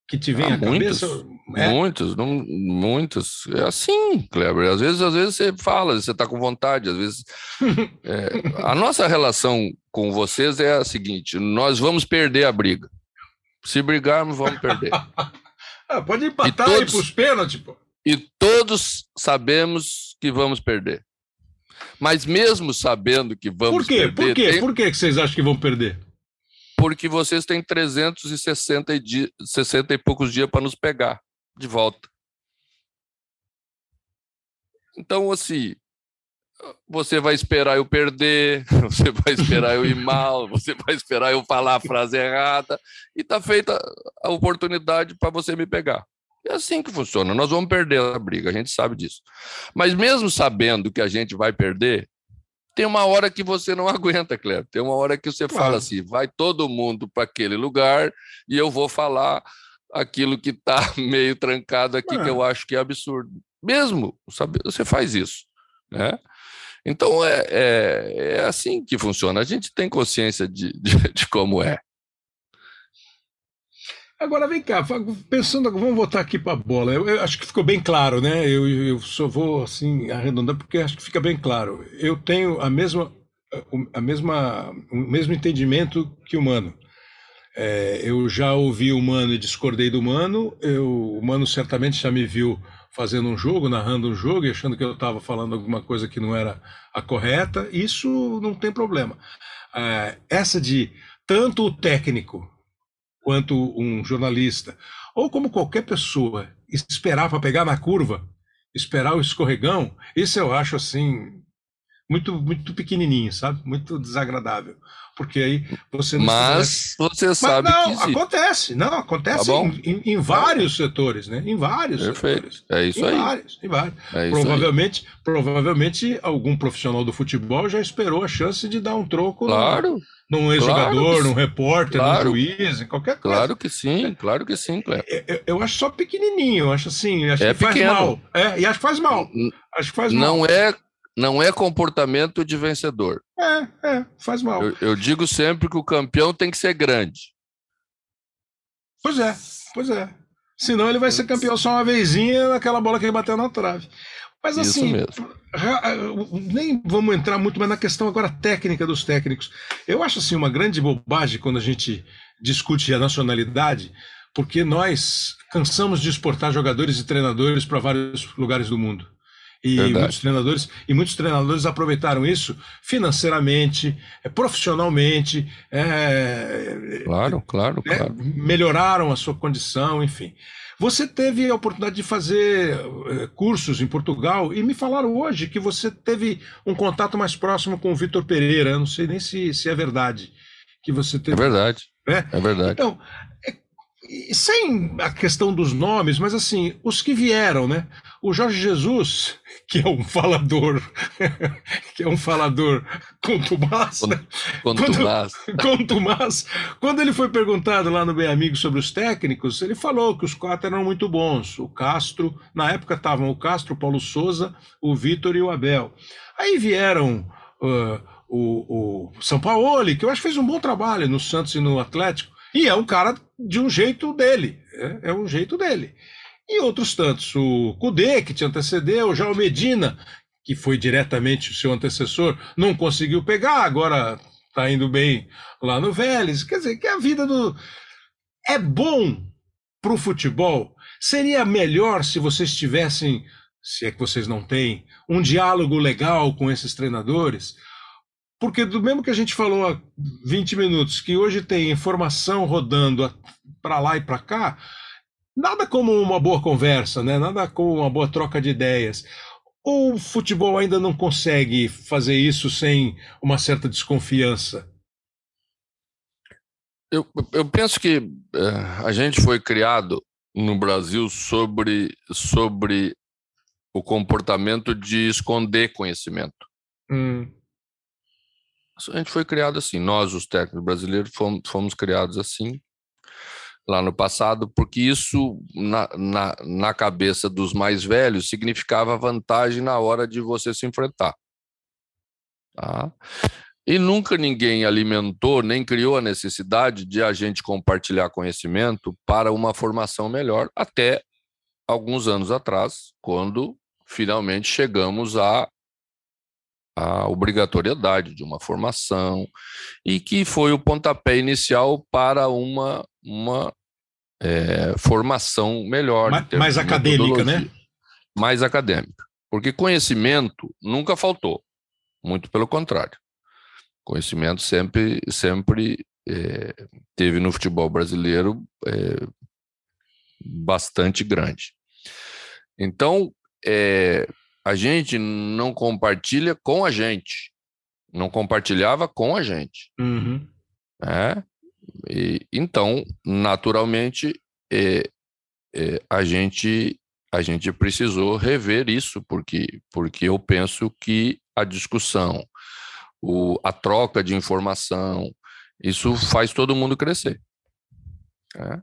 Que te vem ah, à muitos, cabeça? É? Muitos, não, muitos. É assim, Kleber. Às vezes, às vezes você fala, você está com vontade, às vezes. [LAUGHS] é, a nossa relação com vocês é a seguinte: nós vamos perder a briga. Se brigarmos, vamos perder. [LAUGHS] ah, pode empatar e, todos, e ir para os pênaltis, pô. E todos sabemos que vamos perder. Mas mesmo sabendo que vamos Por quê? perder. Por quê? Tem... Por que vocês acham que vão perder? Porque vocês têm 360 e, 60 e poucos dias para nos pegar de volta. Então, assim, você vai esperar eu perder, [LAUGHS] você vai esperar eu ir mal, [LAUGHS] você vai esperar eu falar a frase errada, e está feita a oportunidade para você me pegar. É assim que funciona. Nós vamos perder a briga, a gente sabe disso. Mas mesmo sabendo que a gente vai perder, tem uma hora que você não [LAUGHS] aguenta, Cleber. Tem uma hora que você claro. fala assim: vai todo mundo para aquele lugar e eu vou falar aquilo que está [LAUGHS] meio trancado aqui, é. que eu acho que é absurdo. Mesmo, sabe? Você faz isso, né? Então é, é, é, assim que funciona. A gente tem consciência de, [LAUGHS] de, de como é. Agora vem cá, pensando, vamos voltar aqui para a bola. Eu, eu, acho que ficou bem claro, né? Eu, eu só vou assim arredondar porque acho que fica bem claro. Eu tenho a mesma, a mesma, o mesmo entendimento que o Mano. É, eu já ouvi o Mano e discordei do Mano. Eu, o Mano certamente já me viu fazendo um jogo, narrando um jogo e achando que eu estava falando alguma coisa que não era a correta. Isso não tem problema. É, essa de tanto o técnico quanto um jornalista, ou como qualquer pessoa, esperar para pegar na curva, esperar o escorregão, isso eu acho assim muito muito pequenininho, sabe? Muito desagradável. Porque aí você não Mas você sabe Mas não, que acontece, não, acontece tá em, em, em, vários setores, né? Em vários Perfeito. setores. É isso em aí. Vários, em vários. É provavelmente, aí. provavelmente algum profissional do futebol já esperou a chance de dar um troco claro. no, num ex-jogador, claro num repórter, claro. num juiz, em qualquer coisa. Claro que sim, claro que sim, Cleber. Eu, eu, eu, acho só pequenininho, acho assim, acho é que pequeno. faz mal. É, e acho que faz mal. Acho que faz não mal. É, não é comportamento de vencedor. É, é, faz mal. Eu, eu digo sempre que o campeão tem que ser grande. Pois é, pois é. Senão ele vai ser campeão só uma vezinha naquela bola que ele bateu na trave. Mas assim, nem vamos entrar muito mais na questão agora técnica dos técnicos. Eu acho assim uma grande bobagem quando a gente discute a nacionalidade, porque nós cansamos de exportar jogadores e treinadores para vários lugares do mundo. E Verdade. muitos treinadores e muitos treinadores aproveitaram isso financeiramente, eh, profissionalmente, é, claro, claro, é, claro. melhoraram a sua condição, enfim. Você teve a oportunidade de fazer cursos em Portugal e me falaram hoje que você teve um contato mais próximo com o Vitor Pereira. Eu não sei nem se, se é verdade que você teve. É verdade. É, é verdade. Então, é, sem a questão dos nomes, mas assim, os que vieram, né? O Jorge Jesus, que é um falador, [LAUGHS] que é um falador contumaz, né? contumaz. Quando, [LAUGHS] contumaz. Quando ele foi perguntado lá no Bem Amigo sobre os técnicos, ele falou que os quatro eram muito bons. O Castro, na época estavam o Castro, o Paulo Souza, o Vitor e o Abel. Aí vieram uh, o, o São Paulo, que eu acho que fez um bom trabalho no Santos e no Atlético, e é um cara de um jeito dele, é, é um jeito dele. E outros tantos, o Cudê, que te antecedeu, já o Medina, que foi diretamente o seu antecessor, não conseguiu pegar, agora está indo bem lá no Vélez. Quer dizer, que a vida do. É bom para o futebol. Seria melhor se vocês tivessem, se é que vocês não têm, um diálogo legal com esses treinadores porque do mesmo que a gente falou há 20 minutos, que hoje tem informação rodando para lá e para cá, nada como uma boa conversa, né? nada como uma boa troca de ideias. Ou o futebol ainda não consegue fazer isso sem uma certa desconfiança? Eu, eu penso que uh, a gente foi criado no Brasil sobre, sobre o comportamento de esconder conhecimento. Hum. A gente foi criado assim, nós, os técnicos brasileiros, fomos, fomos criados assim lá no passado, porque isso, na, na, na cabeça dos mais velhos, significava vantagem na hora de você se enfrentar. Tá? E nunca ninguém alimentou nem criou a necessidade de a gente compartilhar conhecimento para uma formação melhor, até alguns anos atrás, quando finalmente chegamos a a obrigatoriedade de uma formação e que foi o pontapé inicial para uma, uma é, formação melhor. Mais, mais acadêmica, né? Mais acadêmica. Porque conhecimento nunca faltou, muito pelo contrário. Conhecimento sempre, sempre é, teve no futebol brasileiro é, bastante grande. Então, é, a gente não compartilha com a gente. Não compartilhava com a gente. Uhum. Né? E, então, naturalmente, é, é, a, gente, a gente precisou rever isso, porque, porque eu penso que a discussão, o, a troca de informação, isso faz todo mundo crescer. Né?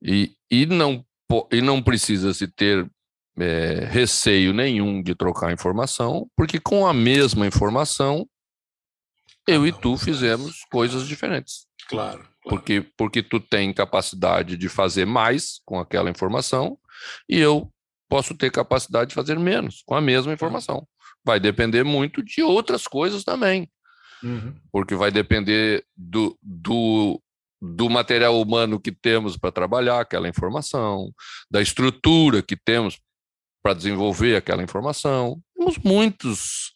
E, e, não, e não precisa se ter é, receio nenhum de trocar informação, porque com a mesma informação, eu e tu fizemos coisas diferentes. Claro. claro. Porque, porque tu tem capacidade de fazer mais com aquela informação e eu posso ter capacidade de fazer menos com a mesma informação. Vai depender muito de outras coisas também. Uhum. Porque vai depender do, do, do material humano que temos para trabalhar aquela informação, da estrutura que temos para desenvolver aquela informação. Temos muitos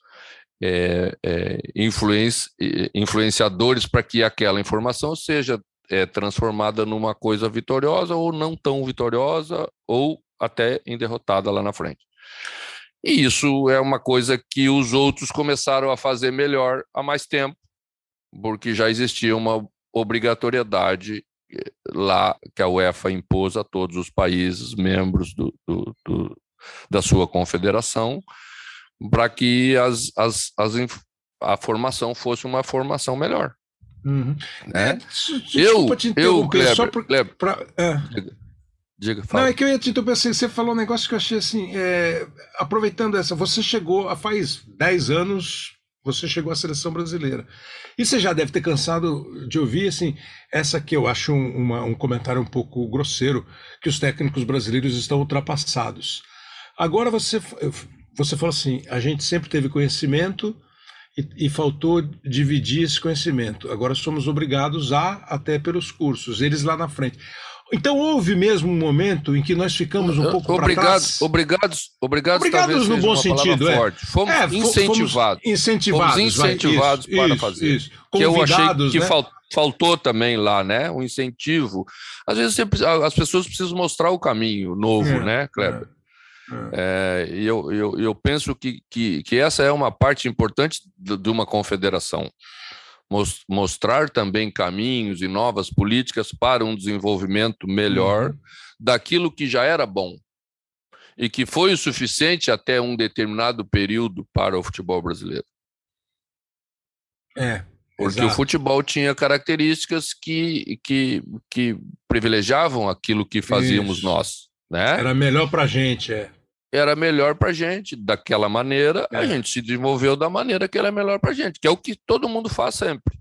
é, é, influenci, influenciadores para que aquela informação seja é, transformada numa coisa vitoriosa ou não tão vitoriosa ou até em derrotada lá na frente. E isso é uma coisa que os outros começaram a fazer melhor há mais tempo, porque já existia uma obrigatoriedade eh, lá que a UEFA impôs a todos os países membros do, do, do da sua confederação para que as, as, as, a formação fosse uma formação melhor. Uhum. Né? É, eu, eu, Kleber, só por, Kleber, pra, é. Diga, fala. Não, é que eu ia te interromper assim, você falou um negócio que eu achei assim, é, aproveitando essa, você chegou, faz 10 anos, você chegou à seleção brasileira. E você já deve ter cansado de ouvir, assim, essa que eu acho um, uma, um comentário um pouco grosseiro, que os técnicos brasileiros estão ultrapassados. Agora você, você falou assim, a gente sempre teve conhecimento e, e faltou dividir esse conhecimento. Agora somos obrigados a, até pelos cursos, eles lá na frente. Então houve mesmo um momento em que nós ficamos um pouco obrigado, trás. Obrigados, obrigados, obrigados no bom sentido, é. Forte. Fomos é, incentivados. Incentivados, fomos incentivados vai, para isso, fazer. Isso. Que eu achei que né? faltou também lá, né? Um incentivo. Às vezes as pessoas precisam mostrar o caminho novo, é, né, Kleber? É. É, e eu, eu, eu penso que, que, que essa é uma parte importante de uma confederação mostrar também caminhos e novas políticas para um desenvolvimento melhor uhum. daquilo que já era bom e que foi o suficiente até um determinado período para o futebol brasileiro. É. Porque exato. o futebol tinha características que, que, que privilegiavam aquilo que fazíamos Isso. nós. Né? Era melhor para a gente, é era melhor para a gente. Daquela maneira, é. a gente se desenvolveu da maneira que era melhor para a gente, que é o que todo mundo faz sempre.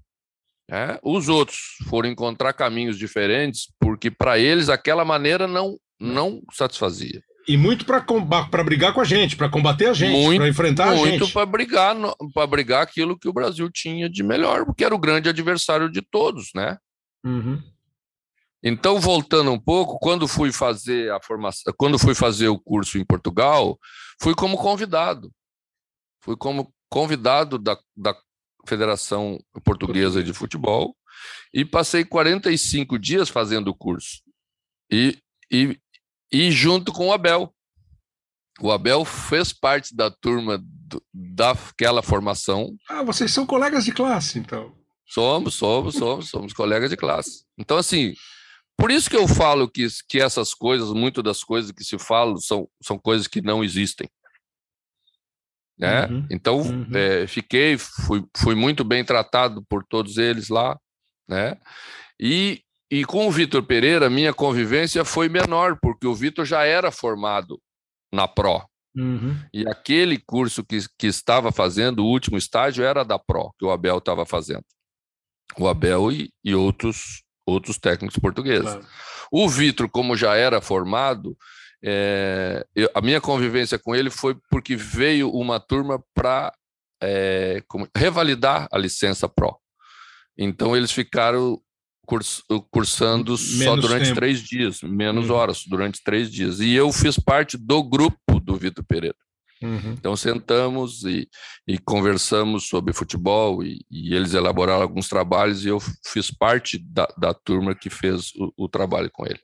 É? Os outros foram encontrar caminhos diferentes porque para eles aquela maneira não, não satisfazia. E muito para brigar com a gente, para combater a gente, para enfrentar a gente. Muito para brigar, para brigar aquilo que o Brasil tinha de melhor, porque era o grande adversário de todos, né? Uhum. Então, voltando um pouco, quando fui fazer a formação, quando fui fazer o curso em Portugal, fui como convidado. Fui como convidado da, da Federação Portuguesa de Futebol e passei 45 dias fazendo o curso. E, e, e junto com o Abel. O Abel fez parte da turma do, daquela formação. Ah, vocês são colegas de classe, então. Somos, somos, somos, somos colegas de classe. Então, assim, por isso que eu falo que, que essas coisas, muito das coisas que se falam, são, são coisas que não existem. Né? Uhum, então, uhum. É, fiquei, fui, fui muito bem tratado por todos eles lá. Né? E, e com o Vitor Pereira, minha convivência foi menor, porque o Vitor já era formado na PRO. Uhum. E aquele curso que, que estava fazendo, o último estágio, era da PRO, que o Abel estava fazendo. O Abel e, e outros outros técnicos portugueses. Claro. O Vitor, como já era formado, é, eu, a minha convivência com ele foi porque veio uma turma para é, revalidar a licença Pro. Então eles ficaram curs, cursando menos só durante tempo. três dias, menos uhum. horas, durante três dias. E eu fiz parte do grupo do Vitor Pereira. Uhum. Então sentamos e, e, conversamos sobre futebol e, e, eles elaboraram alguns trabalhos e eu fiz parte da, da turma que fez o, o, trabalho com ele.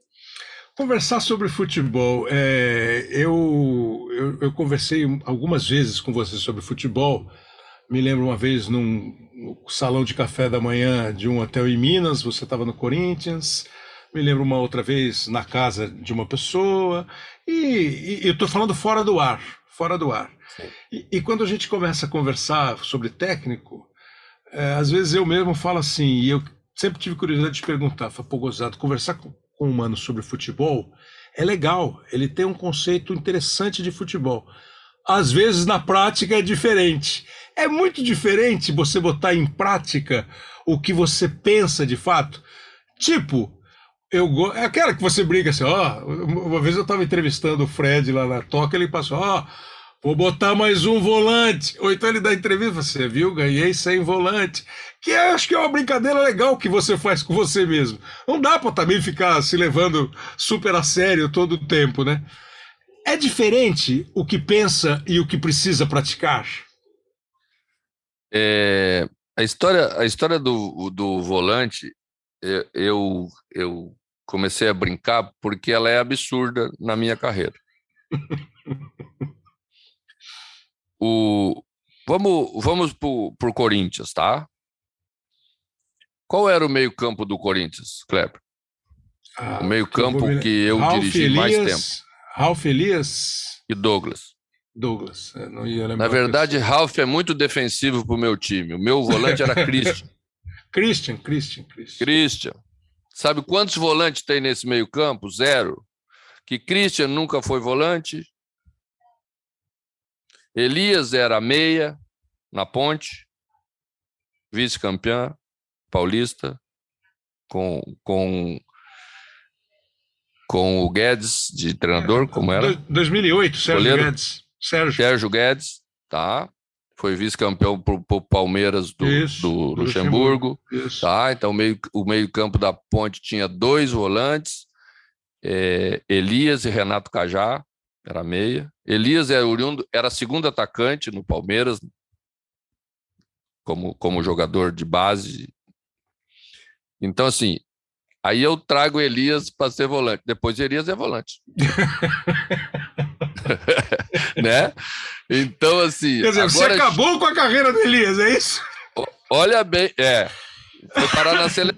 Conversar sobre futebol, é, eu, eu, eu, conversei algumas vezes com você sobre futebol. Me lembro uma vez num salão de café da manhã de um hotel em Minas, você estava no Corinthians. Me lembro uma outra vez na casa de uma pessoa. E, e eu estou falando fora do ar fora do ar. E, e, quando a gente começa a conversar sobre técnico, é, às vezes eu mesmo falo assim, e eu sempre tive curiosidade de perguntar, pô, gozado, conversar com, com um humano sobre futebol é legal, ele tem um conceito interessante de futebol. Às vezes na prática é diferente. É muito diferente você botar em prática o que você pensa de fato. Tipo, eu é aquela que você brinca assim, ó. Uma vez eu estava entrevistando o Fred lá na toca, ele passou, ó, vou botar mais um volante. Ou então ele dá entrevista, você viu, ganhei sem volante. Que eu acho que é uma brincadeira legal que você faz com você mesmo. Não dá para também ficar se levando super a sério todo o tempo, né? É diferente o que pensa e o que precisa praticar? É, a história, a história do, do volante, eu, eu comecei a brincar porque ela é absurda na minha carreira. [LAUGHS] o, vamos vamos para o Corinthians, tá? Qual era o meio-campo do Corinthians, Kleber? Ah, o meio-campo que eu Ralf dirigi Elias, mais tempo. Ralf Elias e Douglas. Douglas. Na verdade, Ralf é muito defensivo para o meu time. O meu volante era [LAUGHS] Christian. Christian, Christian, Christian. Christian. Sabe quantos volantes tem nesse meio-campo? Zero. Que Christian nunca foi volante. Elias era meia na ponte, vice-campeão paulista, com, com, com o Guedes de treinador, como era? 2008, Sérgio Goleiro. Guedes. Sérgio. Sérgio Guedes, tá? Foi vice-campeão para o Palmeiras do, Isso, do Luxemburgo. Luxemburgo. Tá? Então, o meio, o meio-campo da ponte tinha dois volantes, é, Elias e Renato Cajá, era meia. Elias era, oriundo, era segundo atacante no Palmeiras, como, como jogador de base. Então, assim, aí eu trago Elias para ser volante. Depois Elias é volante. [LAUGHS] [LAUGHS] né? Então, assim. Quer dizer, agora... você acabou com a carreira do Elias, é isso? Olha bem, é. Foi parar na seleção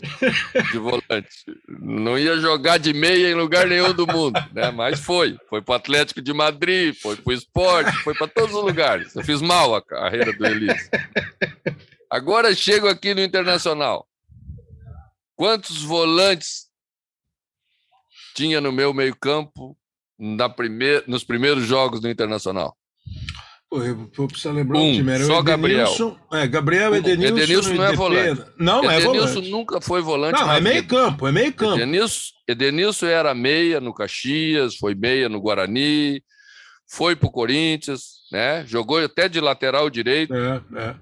de volante. Não ia jogar de meia em lugar nenhum do mundo, né? Mas foi. Foi para o Atlético de Madrid, foi para o esporte, foi para todos os lugares. Eu fiz mal a carreira do Elias. Agora chego aqui no Internacional. Quantos volantes tinha no meu meio-campo na primeir, nos primeiros jogos do Internacional? Eu vou precisar lembrar um, o time. Era só o Gabriel. É, Gabriel, Edenilson. Edenilson não é volante. Não, é volante. Edenilson nunca foi volante. Não, é meio campo, é meio campo. Edenilson, Edenilson era meia no Caxias, foi meia no Guarani, foi pro Corinthians, né? Jogou até de lateral direito. É, é.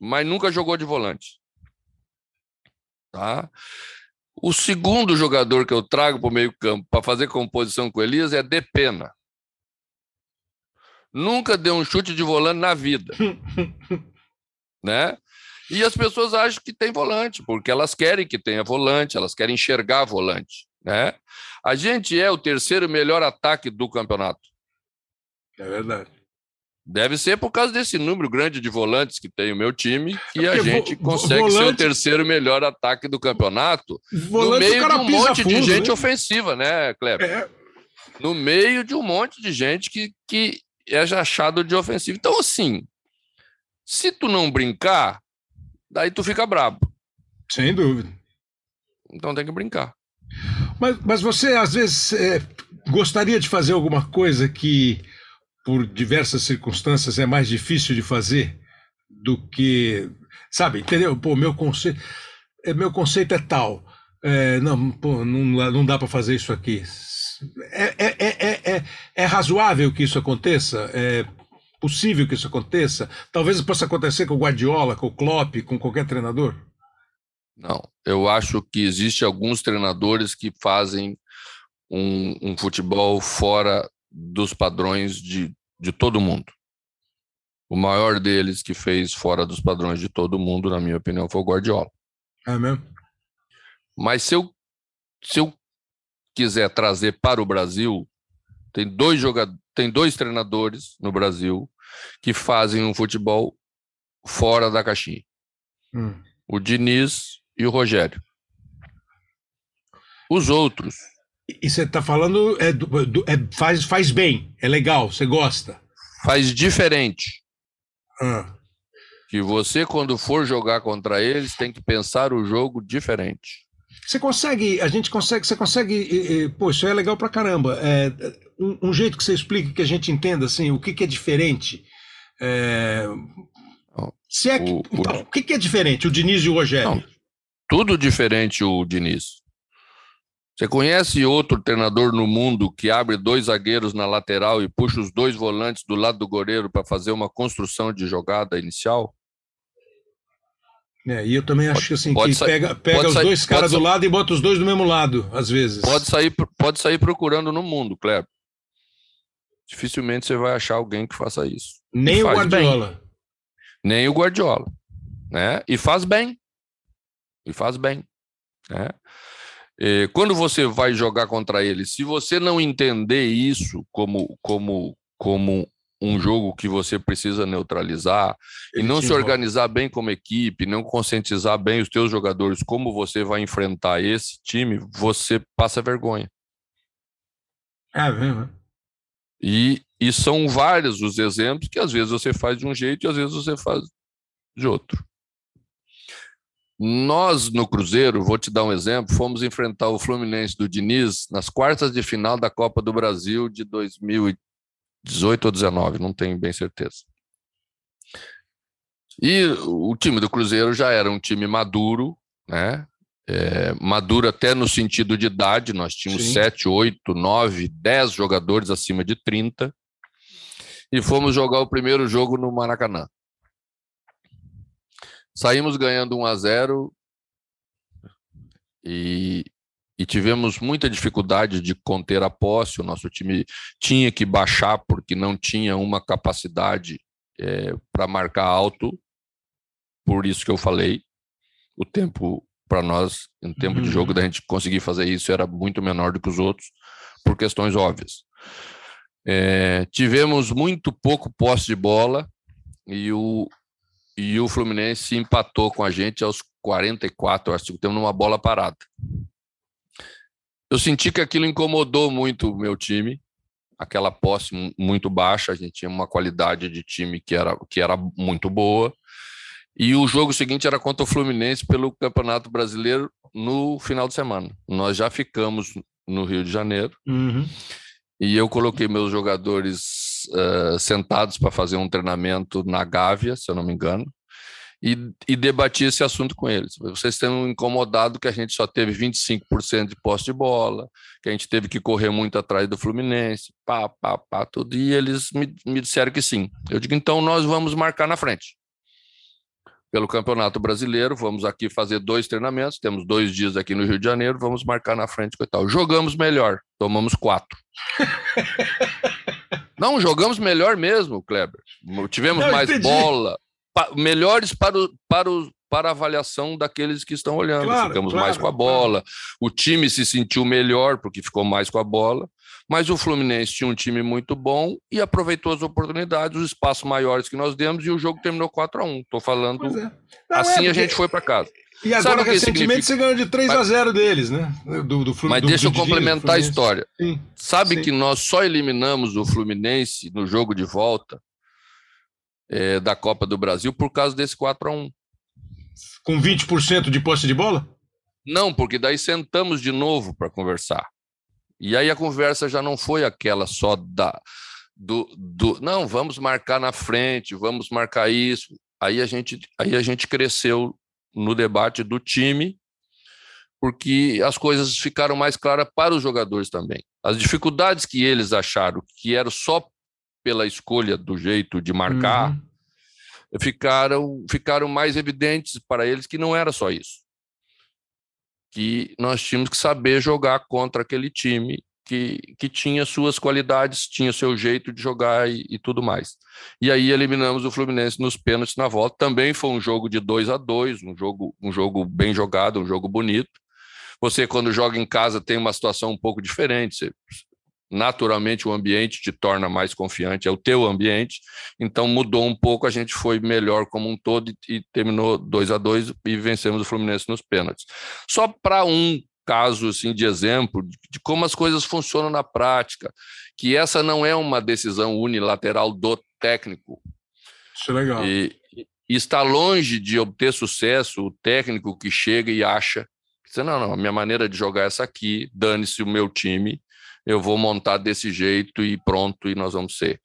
Mas nunca jogou de volante. Tá? O segundo jogador que eu trago para o meio-campo para fazer composição com o Elias é Depena. Nunca deu um chute de volante na vida. [LAUGHS] né? E as pessoas acham que tem volante, porque elas querem que tenha volante, elas querem enxergar volante. Né? A gente é o terceiro melhor ataque do campeonato. É verdade. Deve ser por causa desse número grande de volantes que tem o meu time que é a gente consegue volante... ser o terceiro melhor ataque do campeonato volante, no meio de um monte fundo, de gente né? ofensiva, né, Kleber? É. No meio de um monte de gente que, que é achado de ofensivo. Então, assim, se tu não brincar, daí tu fica brabo. Sem dúvida. Então tem que brincar. Mas, mas você, às vezes, é, gostaria de fazer alguma coisa que por diversas circunstâncias é mais difícil de fazer do que, sabe, entendeu? Pô, meu conceito, é, meu conceito é tal, é, não, pô, não, não dá para fazer isso aqui. É, é, é, é, é razoável que isso aconteça? É possível que isso aconteça? Talvez possa acontecer com o Guardiola, com o Klopp, com qualquer treinador? Não, eu acho que existe alguns treinadores que fazem um, um futebol fora dos padrões de, de todo mundo. O maior deles que fez fora dos padrões de todo mundo, na minha opinião, foi o Guardiola. É mesmo? Mas se eu, se eu quiser trazer para o Brasil, tem dois jogadores, tem dois treinadores no Brasil que fazem um futebol fora da caixinha. Hum. O Diniz e o Rogério. Os outros e você está falando, é, é, faz, faz bem, é legal, você gosta. Faz diferente. Ah. Que você, quando for jogar contra eles, tem que pensar o jogo diferente. Você consegue, a gente consegue, você consegue, pô, isso é legal pra caramba. É, um, um, jeito que você explique que a gente entenda assim, o que, que é diferente. É, se é que, o, então, o... o que, que, é diferente, o Diniz e o Rogério? Não, tudo diferente o Diniz. Você conhece outro treinador no mundo que abre dois zagueiros na lateral e puxa os dois volantes do lado do goleiro para fazer uma construção de jogada inicial? É, e eu também acho que assim, que sair, pega, pega os sair, dois caras do lado e bota os dois do mesmo lado, às vezes. Pode sair, pode sair procurando no mundo, Kleber. Dificilmente você vai achar alguém que faça isso. Nem o Guardiola. Bem. Nem o Guardiola. Né? E faz bem. E faz bem. Né? E quando você vai jogar contra ele, se você não entender isso como, como, como um jogo que você precisa neutralizar ele e não se organizar bem como equipe, não conscientizar bem os teus jogadores como você vai enfrentar esse time, você passa vergonha. É mesmo. E, e são vários os exemplos que às vezes você faz de um jeito e às vezes você faz de outro. Nós, no Cruzeiro, vou te dar um exemplo, fomos enfrentar o Fluminense do Diniz nas quartas de final da Copa do Brasil de 2000 18 ou 19, não tenho bem certeza. E o time do Cruzeiro já era um time maduro, né? É, maduro até no sentido de idade, nós tínhamos Sim. 7, 8, 9, 10 jogadores acima de 30. E fomos jogar o primeiro jogo no Maracanã. Saímos ganhando 1 a 0 e e tivemos muita dificuldade de conter a posse. O nosso time tinha que baixar porque não tinha uma capacidade é, para marcar alto. Por isso que eu falei, o tempo para nós, em tempo uhum. de jogo, da gente conseguir fazer isso era muito menor do que os outros, por questões óbvias. É, tivemos muito pouco posse de bola e o, e o Fluminense empatou com a gente aos 44, acho que temos uma bola parada. Eu senti que aquilo incomodou muito o meu time, aquela posse muito baixa, a gente tinha uma qualidade de time que era, que era muito boa. E o jogo seguinte era contra o Fluminense pelo Campeonato Brasileiro no final de semana. Nós já ficamos no Rio de Janeiro. Uhum. E eu coloquei meus jogadores uh, sentados para fazer um treinamento na Gávea, se eu não me engano e, e debati esse assunto com eles. Vocês estão incomodados que a gente só teve 25% de posse de bola, que a gente teve que correr muito atrás do Fluminense, pá, pá, pá, tudo. E eles me, me disseram que sim. Eu digo, então nós vamos marcar na frente. Pelo Campeonato Brasileiro, vamos aqui fazer dois treinamentos, temos dois dias aqui no Rio de Janeiro, vamos marcar na frente tal. Jogamos melhor, tomamos quatro. [LAUGHS] Não, jogamos melhor mesmo, Kleber. Tivemos Não, mais entendi. bola, melhores para, o, para, o, para a avaliação daqueles que estão olhando. Claro, Ficamos claro, mais com a bola, claro. o time se sentiu melhor porque ficou mais com a bola, mas o Fluminense tinha um time muito bom e aproveitou as oportunidades, os espaços maiores que nós demos e o jogo terminou 4 a 1 Estou falando. É. Não, assim é a gente foi para casa. E agora, recentemente, você ganhou de 3 a 0 deles, né? Do, do, Mas do, deixa eu complementar a história. Sim, Sabe sim. que nós só eliminamos o Fluminense no jogo de volta é, da Copa do Brasil por causa desse 4 a 1 Com 20% de posse de bola? Não, porque daí sentamos de novo para conversar. E aí a conversa já não foi aquela só da do, do não, vamos marcar na frente, vamos marcar isso. Aí a gente aí a gente cresceu no debate do time, porque as coisas ficaram mais claras para os jogadores também. As dificuldades que eles acharam que eram só pela escolha do jeito de marcar, uhum. ficaram, ficaram mais evidentes para eles que não era só isso. Que nós tínhamos que saber jogar contra aquele time que, que tinha suas qualidades, tinha seu jeito de jogar e, e, tudo mais. E aí eliminamos o Fluminense nos pênaltis na volta. Também foi um jogo de 2 a 2 um jogo, um jogo bem jogado, um jogo bonito. Você, quando joga em casa, tem uma situação um pouco diferente. Você, naturalmente o ambiente te torna mais confiante, é o teu ambiente, então mudou um pouco, a gente foi melhor como um todo e, e terminou 2 a 2 e vencemos o Fluminense nos pênaltis. Só para um caso assim de exemplo de, como as coisas funcionam na prática, que essa não é uma decisão unilateral do técnico. Isso é legal. E, e está longe de obter sucesso o técnico que chega e acha Você, não, não, a minha maneira de jogar é essa aqui, dane-se o meu time, eu vou montar desse jeito e pronto, e nós vamos ser.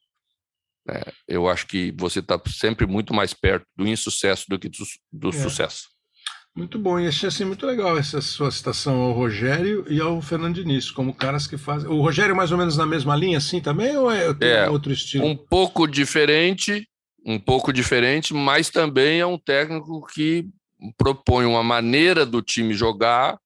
É, eu acho que você está sempre muito mais perto do insucesso do que do, do é. sucesso. Muito bom, e achei assim, muito legal essa sua citação ao Rogério e ao Fernando Diniz, como caras que fazem. O Rogério é mais ou menos na mesma linha, assim também, ou é, é outro estilo? Um pouco diferente, um pouco diferente, mas também é um técnico que propõe uma maneira do time jogar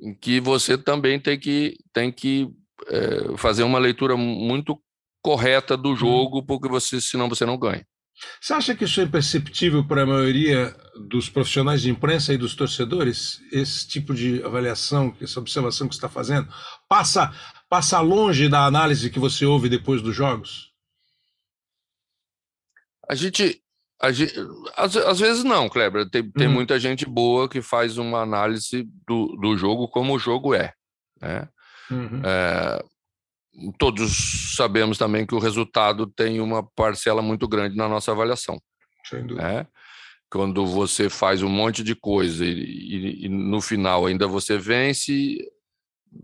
em que você também tem que, tem que é, fazer uma leitura muito correta do uhum. jogo, porque você, senão você não ganha. Você acha que isso é imperceptível para a maioria dos profissionais de imprensa e dos torcedores? Esse tipo de avaliação, essa observação que você está fazendo, passa, passa longe da análise que você ouve depois dos jogos? A gente. A gente às, às vezes não, Kleber. Tem, tem uhum. muita gente boa que faz uma análise do, do jogo como o jogo é. Né? Uhum. É, todos sabemos também que o resultado tem uma parcela muito grande na nossa avaliação. Sem dúvida. Né? Quando você faz um monte de coisa e, e, e, no final ainda você vence,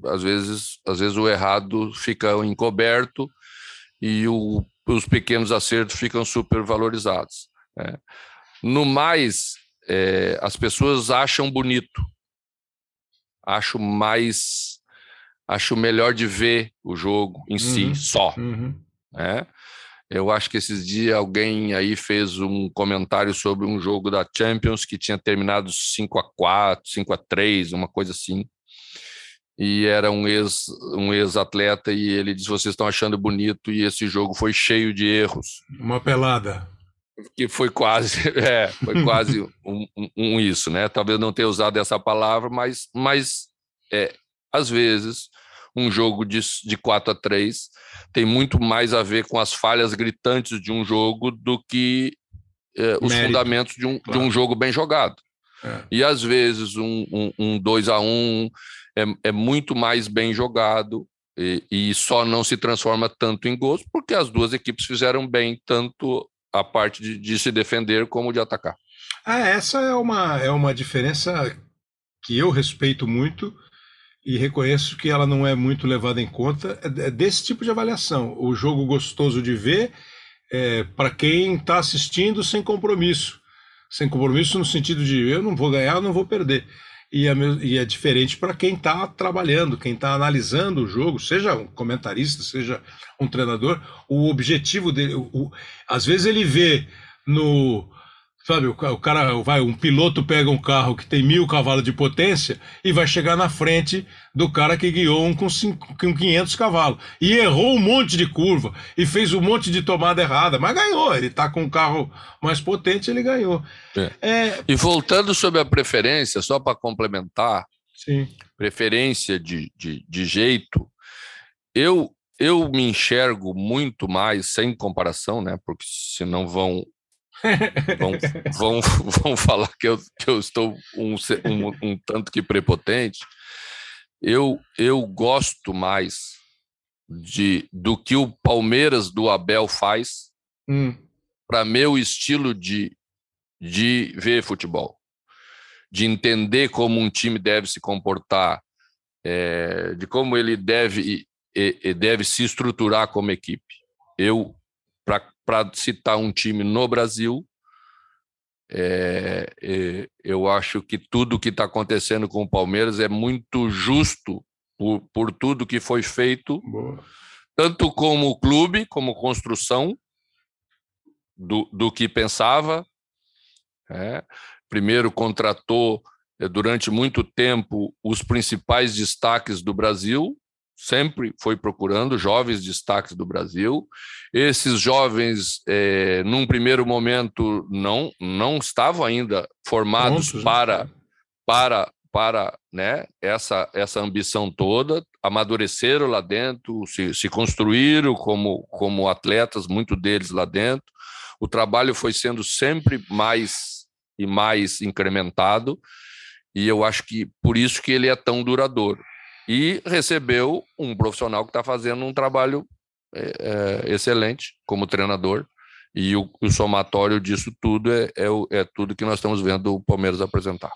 às vezes, às vezes o errado fica encoberto e o, os pequenos acertos ficam supervalorizados. Né? No mais, é, as pessoas acham bonito, acho mais acho melhor de ver o jogo em uhum, si só. Uhum. Né? Eu acho que esses dias alguém aí fez um comentário sobre um jogo da Champions que tinha terminado 5 a 4 5 a 3 uma coisa assim. E era um ex um ex-atleta e ele disse: vocês estão achando bonito e esse jogo foi cheio de erros. Uma pelada. Que foi quase, [LAUGHS] é, foi quase [LAUGHS] um, um, um, isso, né? Talvez não tenha usado essa palavra, mas, mas é, às vezes, um jogo de, de 4 a 3 tem muito mais a ver com as falhas gritantes de um jogo do que eh, os Mérito, fundamentos de um, claro. de um jogo bem jogado. É. E às vezes um, um, um 2 a 1 é, é muito mais bem jogado e, e, só não se transforma tanto em gols porque as duas equipes fizeram bem tanto a parte de, de se defender como de atacar. Ah, essa é uma, é uma diferença que eu respeito muito e reconheço que ela não é muito levada em conta, é, é desse tipo de avaliação. O jogo gostoso de ver é, para quem está assistindo sem compromisso. Sem compromisso no sentido de eu não vou ganhar, eu não vou perder. E é, e é diferente para quem está trabalhando, quem está analisando o jogo, seja um comentarista, seja um treinador, o objetivo dele, o, o, às vezes ele vê no, Sabe, o, cara vai, um piloto pega um carro que tem mil cavalos de potência e vai chegar na frente do cara que guiou um com, cinco, com 500 cavalos. E errou um monte de curva e fez um monte de tomada errada, mas ganhou. Ele tá com um carro mais potente, ele ganhou. É. É... E voltando sobre a preferência, só para complementar, Sim. preferência de, de, de jeito, eu, eu me enxergo muito mais, sem comparação, né? Porque senão vão vão, vão, [LAUGHS] vão falar que eu, que eu estou um, um, um tanto que prepotente. Eu, eu gosto mais de, do que o Palmeiras do Abel faz hum. para meu estilo de, de ver futebol, de entender como um time deve se comportar, é, de como ele deve, e, e deve se estruturar como equipe. Eu para citar um time no Brasil, é, é, eu acho que tudo que está acontecendo com o Palmeiras é muito justo por, por tudo que foi feito, Boa. tanto como clube, como construção do, do que pensava. É. Primeiro contratou é, durante muito tempo os principais destaques do Brasil, sempre foi procurando jovens destaques do Brasil. Esses jovens, é, num primeiro momento, não não estavam ainda formados Prontos, para, né? para para né, essa, essa ambição toda, amadureceram lá dentro, se, se construíram como, como atletas, muito deles lá dentro. O trabalho foi sendo sempre mais e mais incrementado, e eu acho que por isso que ele é tão duradouro e recebeu um profissional que está fazendo um trabalho é, é, excelente como treinador. E o, o somatório disso tudo é, é, é, tudo que nós estamos vendo o Palmeiras apresentar.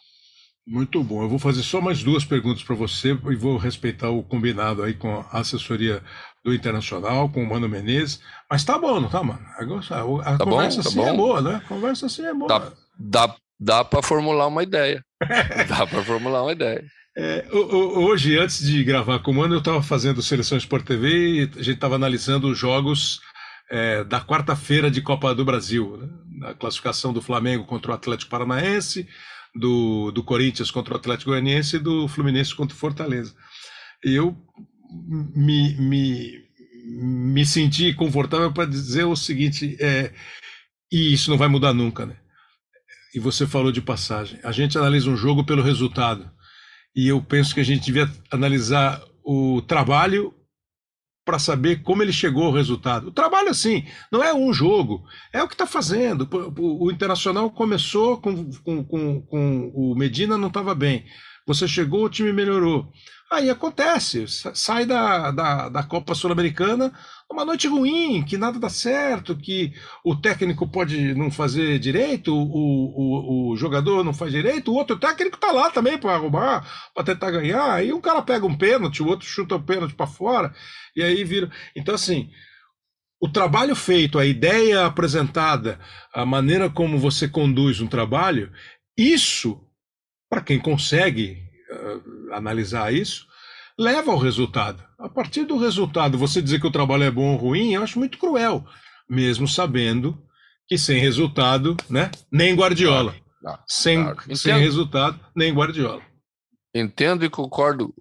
Muito bom. Eu vou fazer só mais duas perguntas para você e vou respeitar o combinado aí com a assessoria do Internacional, com o Mano Menezes. Mas tá bom, não tá, mano? A, a tá conversa bom, tá assim é bom. é boa, né? A conversa assim é boa. Dá, dá, dá para formular uma ideia. [LAUGHS] dá para formular uma ideia. É, hoje, antes de gravar com o Mano, eu estava fazendo Seleção Sport TV e a gente estava analisando os jogos é, da quarta-feira de Copa do Brasil. Né? A classificação do Flamengo contra o Atlético Paranaense, do, do Corinthians contra o Atlético Goianiense e do Fluminense contra o Fortaleza. E eu me, me, me senti confortável para dizer o seguinte: é, e isso não vai mudar nunca, né? E você falou de passagem. A gente analisa um jogo pelo resultado. E eu penso que a gente devia analisar o trabalho para saber como ele chegou ao resultado. O trabalho, assim, não é um jogo, é o que está fazendo. O, Internacional começou com, com, com, com o Medina, não estava bem. Você chegou, o time melhorou. Aí acontece, sai da, da, da Copa Sul-Americana uma noite ruim, que nada dá certo, que o técnico pode não fazer direito, o, o, o jogador não faz direito, o outro técnico tá lá também para arrumar, para tentar ganhar, aí um cara pega um pênalti, o outro chuta o pênalti para fora, e aí vira. Então, assim, o trabalho feito, a ideia apresentada, a maneira como você conduz um trabalho, isso, para quem consegue uh, analisar isso, leva ao resultado. A partir do resultado, você dizer que o trabalho é bom ou ruim, eu acho muito cruel, mesmo sabendo que sem resultado, né, nem Guardiola. Sem, claro. sem resultado, nem Guardiola. Entendo e concordo,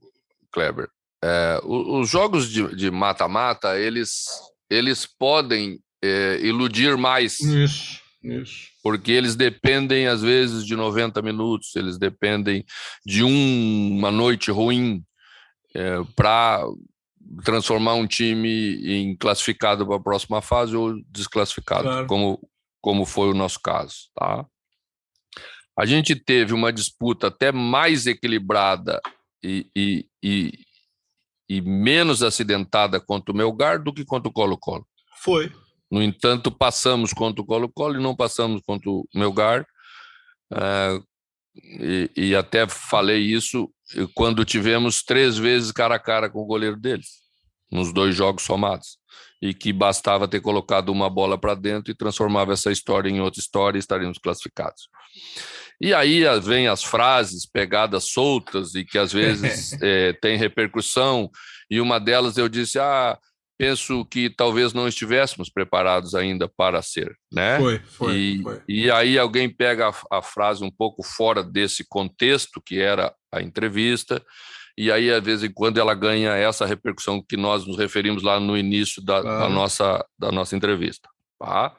Kleber. É, os jogos de mata-mata, eles, eles podem é, iludir mais. Isso, isso. Porque eles dependem, às vezes, de 90 minutos, eles dependem de um, uma noite ruim, é, para transformar um time em classificado para a próxima fase ou desclassificado, claro. como, como foi o nosso caso. Tá? A gente teve uma disputa até mais equilibrada e, e, e, e menos acidentada contra o Melgar do que contra o Colo-Colo. Foi. No entanto, passamos contra o Colo-Colo e não passamos contra o Melgar. Uh, e, e, até falei isso quando tivemos três vezes cara a cara com o goleiro deles, nos dois jogos somados. E que bastava ter colocado uma bola para dentro e transformava essa história em outra história e estaríamos classificados. E aí vem as frases pegadas soltas e que às vezes [LAUGHS] é, tem repercussão, e uma delas eu disse: Ah, penso que talvez não estivéssemos preparados ainda para ser, né? Foi, foi. E, foi. e aí alguém pega a, a, frase um pouco fora desse contexto que era a entrevista, e aí, às vezes em quando, ela ganha essa repercussão que nós nos referimos lá no início da, claro. da nossa, da nossa entrevista. Tá?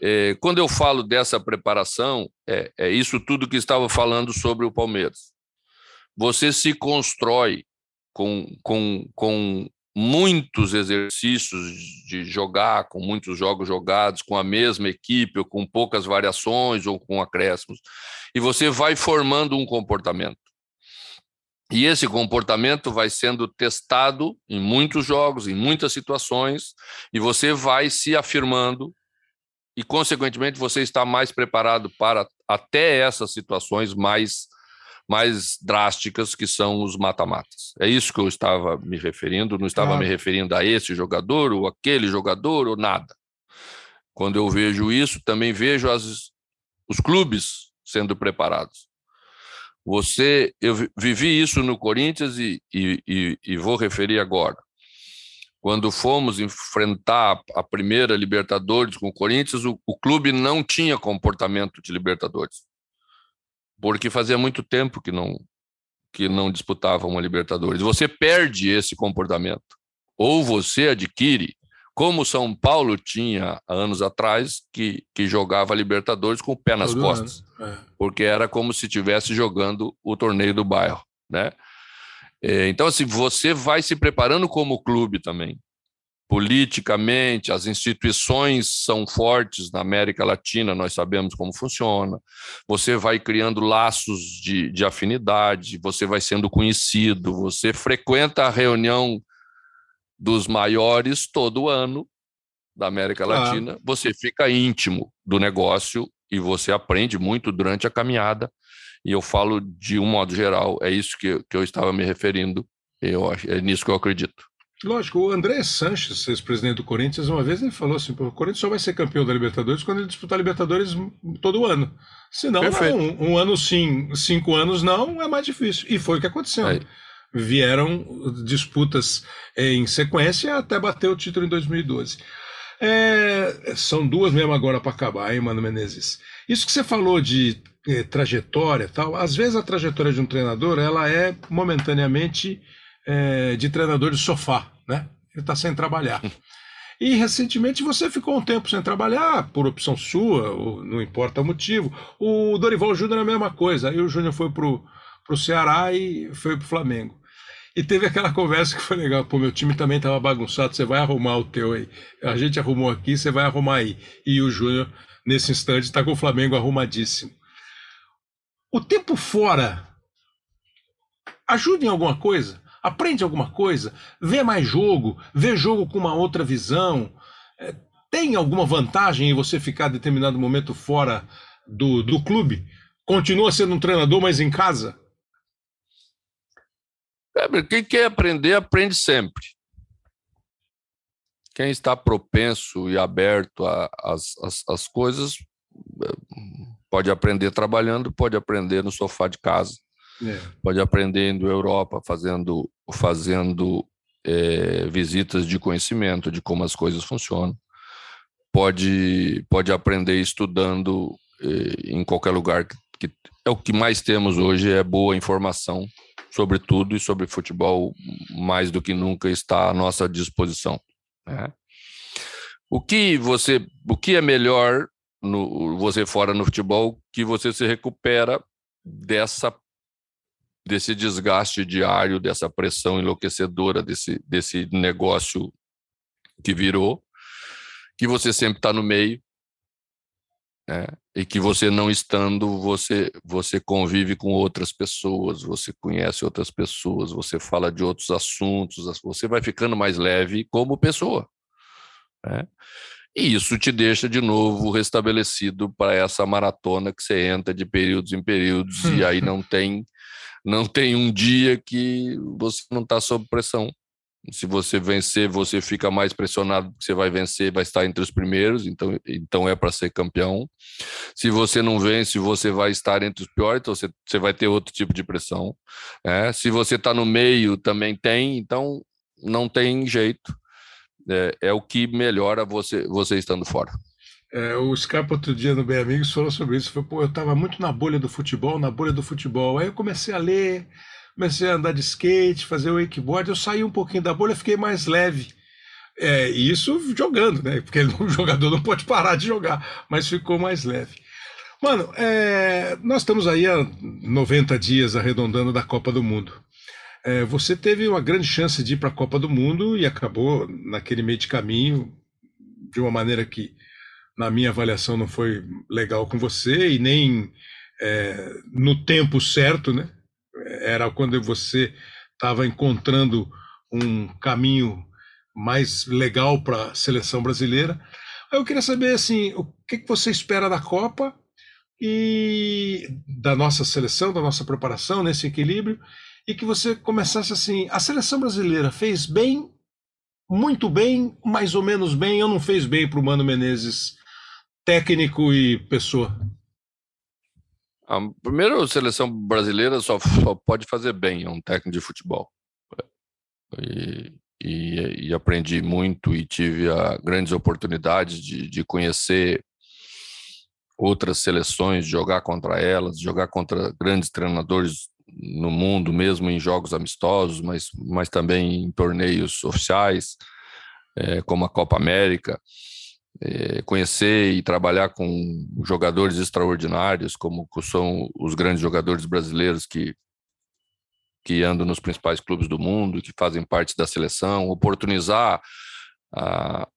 É, quando eu falo dessa preparação, é, é isso tudo que estava falando sobre o Palmeiras. Você se constrói com, com, com muitos exercícios de jogar, com muitos jogos jogados, com a mesma equipe, ou com poucas variações, ou com acréscimos, e você vai formando um comportamento. E esse comportamento vai sendo testado em muitos jogos, em muitas situações, e você vai se afirmando, e, consequentemente, você está mais preparado para até essas situações mais mais drásticas que são os mata-matas. É isso que eu estava me referindo, não estava me referindo a esse jogador ou aquele jogador ou nada. Quando eu vejo isso, também vejo as, os clubes sendo preparados. Você, eu vivi isso no Corinthians e, e, e, e vou referir agora. Quando fomos enfrentar a primeira Libertadores com o Corinthians, o, o clube não tinha comportamento de Libertadores porque fazia muito tempo que não que não disputava uma Libertadores. Você perde esse comportamento ou você adquire, como São Paulo tinha anos atrás, que, que jogava Libertadores com o pé nas Todo costas, é. porque era como se estivesse jogando o torneio do bairro, né? É, então, assim, você vai se preparando como clube também politicamente, as instituições são fortes na América Latina, nós sabemos como funciona. Você vai criando laços de, de afinidade, você vai sendo conhecido, você frequenta a reunião dos maiores todo ano da América Latina, você fica íntimo do negócio e você aprende muito durante a caminhada. E eu falo de um modo geral, é isso que, que eu estava me referindo. Eu, é nisso que eu acredito. Lógico, o André Sanches, ex-presidente do Corinthians, uma vez ele falou assim: o Corinthians só vai ser campeão da Libertadores quando ele disputar a Libertadores todo ano. Se não, um, um, ano sim, cinco anos não, é mais difícil. E foi o que aconteceu. Vieram disputas em sequência até bater o título em 2012. É, são duas mesmo agora para acabar, hein, Mano Menezes? Isso que você falou de eh, trajetória tal, às vezes a trajetória de um treinador ela é momentaneamente é, de treinador de sofá, né? Ele está sem trabalhar. E recentemente você ficou um tempo sem trabalhar, por opção sua, não importa o motivo. O Dorival Júnior é a mesma coisa. Aí o Júnior foi pro, pro Ceará e foi pro Flamengo. E teve aquela conversa que foi legal. Pô, meu time também estava bagunçado, você vai arrumar o teu aí. A gente arrumou aqui, você vai arrumar aí. E o Júnior, nesse instante, está com o Flamengo arrumadíssimo. O tempo fora ajuda em alguma coisa? aprende alguma coisa, vê mais jogo, vê jogo com uma outra visão. É, tem alguma vantagem em você ficar determinado momento fora do, do clube? Continua sendo um treinador, mas em casa? Quem quer aprender, aprende sempre. Quem está propenso e aberto às coisas é, pode aprender trabalhando, pode aprender no sofá de casa. É. Pode aprender indo à Europa, fazendo, fazendo é, visitas de conhecimento de como as coisas funcionam. Pode, pode aprender estudando é, em qualquer lugar. Que, que, é o que mais temos hoje, é boa informação sobre tudo e sobre futebol, mais do que nunca está à nossa disposição. Né? O que você, o que é melhor no, você fora no futebol que você se recupera dessa desse desgaste diário, dessa pressão enlouquecedora desse, desse negócio que virou, que você sempre está no meio, né? e que você não estando, você, você convive com outras pessoas, você conhece outras pessoas, você fala de outros assuntos, você vai ficando mais leve como pessoa. Né? E isso te deixa de novo restabelecido para essa maratona que você entra de períodos em períodos, e aí [LAUGHS] não tem não tem um dia que você não está sob pressão. Se você vencer, você fica mais pressionado porque você vai vencer, vai estar entre os primeiros, então, então é para ser campeão. Se você não vence, você vai estar entre os piores, então você, você vai ter outro tipo de pressão. É, se você está no meio, também tem, então não tem jeito. É, é o que melhora você, você estando fora. É, o Scarpa outro dia no Bem Amigos falou sobre isso. Falou, pô, eu estava muito na bolha do futebol, na bolha do futebol. Aí eu comecei a ler, comecei a andar de skate, fazer wakeboard. Eu saí um pouquinho da bolha, fiquei mais leve. É, isso jogando, né? Porque [LAUGHS] o jogador não pode parar de jogar, mas ficou mais leve. Mano, é, nós estamos aí há 90 dias arredondando da Copa do Mundo. É, você teve uma grande chance de ir para a Copa do Mundo e acabou naquele meio de caminho de uma maneira que na minha avaliação, não foi legal com você e nem é, no tempo certo, né? Era quando você estava encontrando um caminho mais legal para a seleção brasileira. Eu queria saber assim, o que, você espera da Copa e da nossa seleção, da nossa preparação nesse equilíbrio, e que você começasse assim, a seleção brasileira fez bem, muito bem, mais ou menos bem, ou não fez bem para o Mano Menezes técnico e pessoa? A primeira seleção brasileira só, só pode fazer bem é um técnico de futebol. E, e, e, aprendi muito e tive a, grandes oportunidades de, de conhecer outras seleções, jogar contra elas, jogar contra grandes treinadores no mundo, mesmo em jogos amistosos, mas, mas também em torneios oficiais, é, como a Copa América é, conhecer e trabalhar com jogadores extraordinários, como são os grandes jogadores brasileiros que, que andam nos principais clubes do mundo, que fazem parte da seleção, oportunizar a,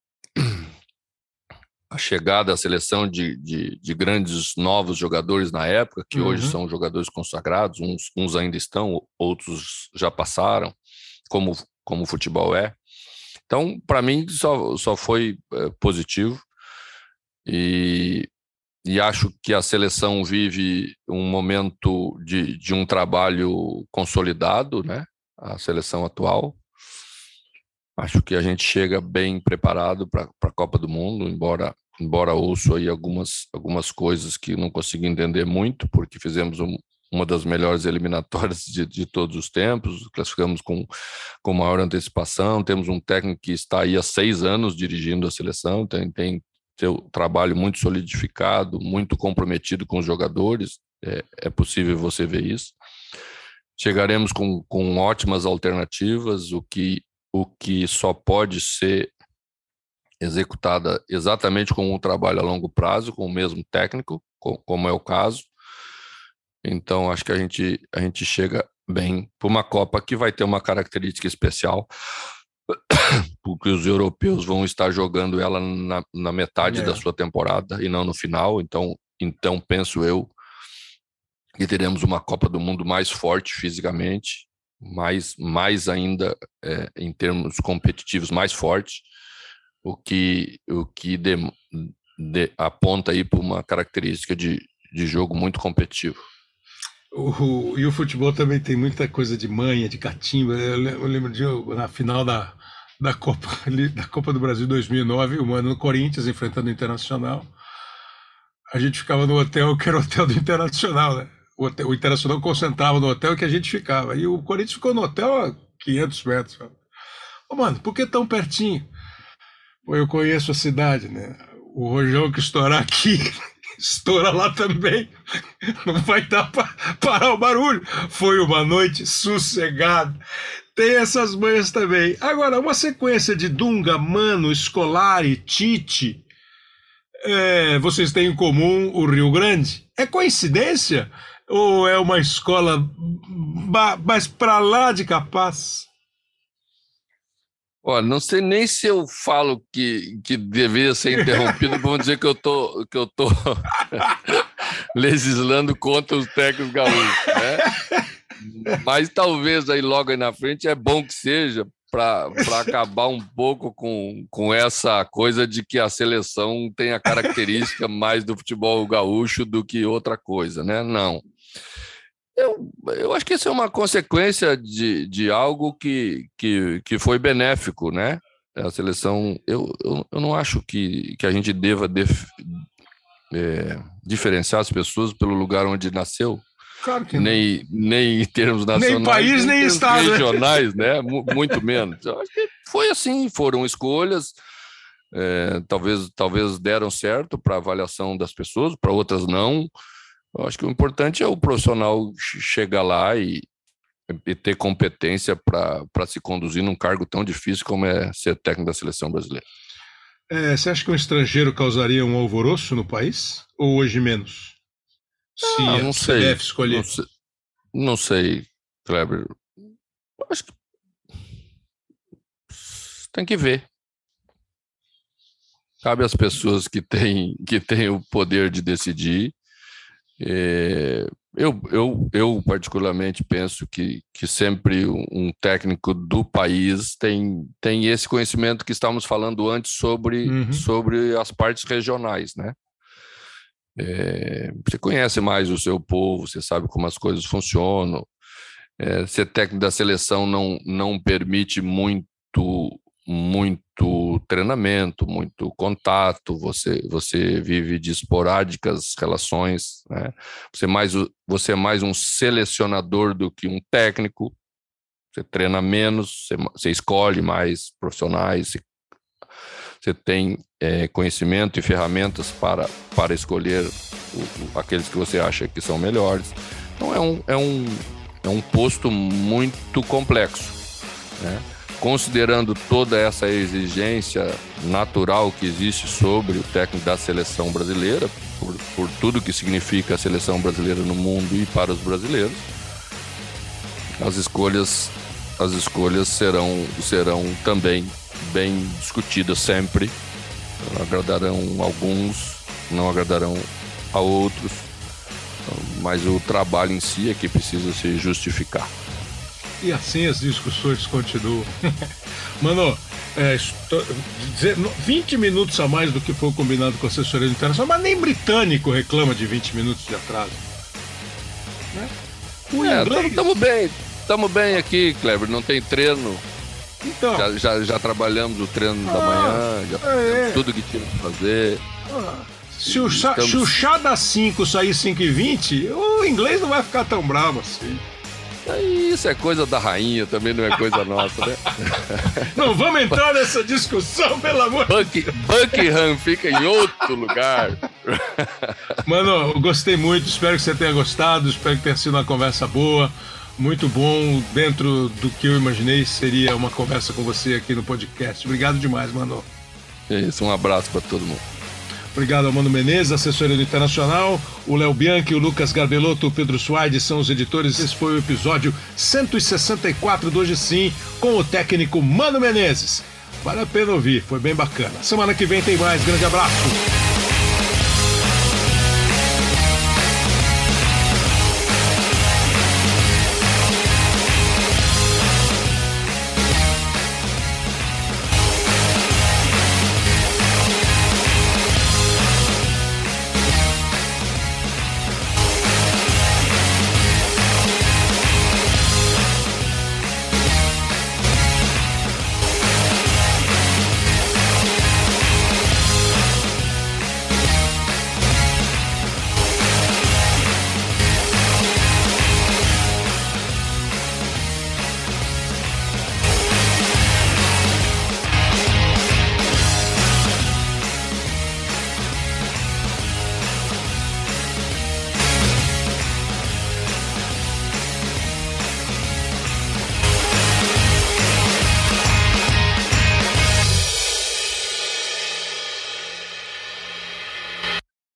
a chegada à seleção de, de, de, grandes novos jogadores na época, que uhum. hoje são jogadores consagrados, uns, uns ainda estão, outros já passaram, como, como o futebol é. Então, para mim, só, só foi é, positivo. E, e acho que a seleção vive um momento de, de um trabalho consolidado, né? A seleção atual. Acho que a gente chega bem preparado para a Copa do Mundo, embora embora ouço aí algumas, algumas coisas que não consigo entender muito, porque fizemos um, uma das melhores eliminatórias de, de, todos os tempos, classificamos com, com maior antecipação, temos um técnico que está aí há seis anos dirigindo a seleção, tem, tem seu trabalho muito solidificado, muito comprometido com os jogadores, é, é possível você ver isso. Chegaremos com, com ótimas alternativas, o que, o que só pode ser executada exatamente com um trabalho a longo prazo, com o mesmo técnico, como é o caso. Então, acho que a gente, a gente chega bem para uma Copa que vai ter uma característica especial, [COUGHS] porque os europeus vão estar jogando ela na, na metade é. da sua temporada e não no final. Então, então, penso eu que teremos uma Copa do Mundo mais forte fisicamente, mais, mais ainda é, em termos competitivos, mais forte, o que, o que de, de, aponta aí para uma característica de, de jogo muito competitivo. O, e o futebol também tem muita coisa de manha, de catimba. Eu, lembro de na final da, da, Copa, [LAUGHS] da Copa do Brasil 2009, o ano no Corinthians enfrentando o Internacional. A gente ficava no hotel que era o hotel do Internacional, né? O, hotel, o Internacional concentrava no hotel que a gente ficava. E o Corinthians ficou no hotel a 500 metros. Ô, mano, por que tão pertinho? Pô, eu conheço a cidade, né? O rojão que estourar aqui [LAUGHS] estoura lá também. Não vai dar para parar o barulho. Foi uma noite sossegada. Tem essas manhas também. Agora, uma sequência de Dunga, Mano, Scolari, Tite. É, vocês têm em comum o Rio Grande? É coincidência? Ou é uma escola mais para lá de capaz? Olha, não sei nem se eu falo que, que deveria ser interrompido, vão dizer que eu tô, que eu tô [LAUGHS] legislando contra os técnicos gaúchos, né? Mas talvez aí logo aí na frente é bom que seja para acabar um pouco com, com essa coisa de que a seleção tem a característica mais do futebol gaúcho do que outra coisa, né? Não. Eu, eu acho que isso é uma consequência de, de algo que, que, que foi benéfico, né? A seleção, eu, eu, eu não acho que, que a gente deva def, é, diferenciar as pessoas pelo lugar onde nasceu. Claro que nem, não. nem em termos nacionais, nem país, nem, nem estado. Né? Regionais, né? Muito menos. Eu acho que foi assim, foram escolhas. É, talvez, talvez deram certo para avaliação das pessoas, para outras não. Eu acho que o importante é o profissional chegar lá e, e ter competência para se conduzir num cargo tão difícil como é ser técnico da seleção brasileira. É, você acha que um estrangeiro causaria um alvoroço no país? Ou hoje menos? Se ah, não sei. escolher. Não sei, não sei, Kleber. Acho que tem que ver. Cabe às pessoas que têm, que têm o poder de decidir é, eu, eu, eu, particularmente, penso que, que sempre um técnico do país tem, tem esse conhecimento que estávamos falando antes sobre, uhum. sobre as partes regionais, né? É, você conhece mais o seu povo, você sabe como as coisas funcionam. É, ser técnico da seleção não, não permite muito muito treinamento, muito contato, você, você vive de esporádicas relações, né? você, é mais, você é mais um selecionador do que um técnico, você treina menos, você, você escolhe mais profissionais, você, você tem é, conhecimento e ferramentas para, para escolher o, o, aqueles que você acha que são melhores. Então é um, é um, é um posto muito complexo. Né? Considerando toda essa exigência natural que existe sobre o técnico da seleção brasileira, por, por tudo que significa a seleção brasileira no mundo e para os brasileiros, as escolhas, as escolhas serão, serão também bem discutidas sempre. Agradarão alguns, não agradarão a outros, mas o trabalho em si é que precisa se justificar. E assim as discussões continuam. [LAUGHS] Mano, é, 20 minutos a mais do que foi combinado com a assessoria internacional, mas nem britânico reclama de 20 minutos de atraso. Né? O é, inglês... Estamos bem, estamos bem aqui, Kleber, não tem treino. Então, já, já, já trabalhamos o treino ah, da manhã, já é, tudo que tinha que fazer. Ah, se, o chá, estamos... se o chá das 5 sair 5 e 20, o inglês não vai ficar tão bravo assim. Isso é coisa da rainha, também não é coisa nossa, né? [LAUGHS] Não vamos entrar nessa discussão, pelo amor Buck, Buckingham fica em outro lugar. [LAUGHS] Mano, gostei muito, espero que você tenha gostado, espero que tenha sido uma conversa boa, muito bom, dentro do que eu imaginei seria uma conversa com você aqui no podcast. Obrigado demais, mano. É isso, um abraço para todo mundo. Obrigado ao Mano Menezes, assessoria do Internacional, o Léo Bianchi, o Lucas Garbelotto, o Pedro Suaide são os editores. Esse foi o episódio 164 do Hoje Sim, com o técnico Mano Menezes. Vale a pena ouvir, foi bem bacana. Semana que vem tem mais. Grande abraço.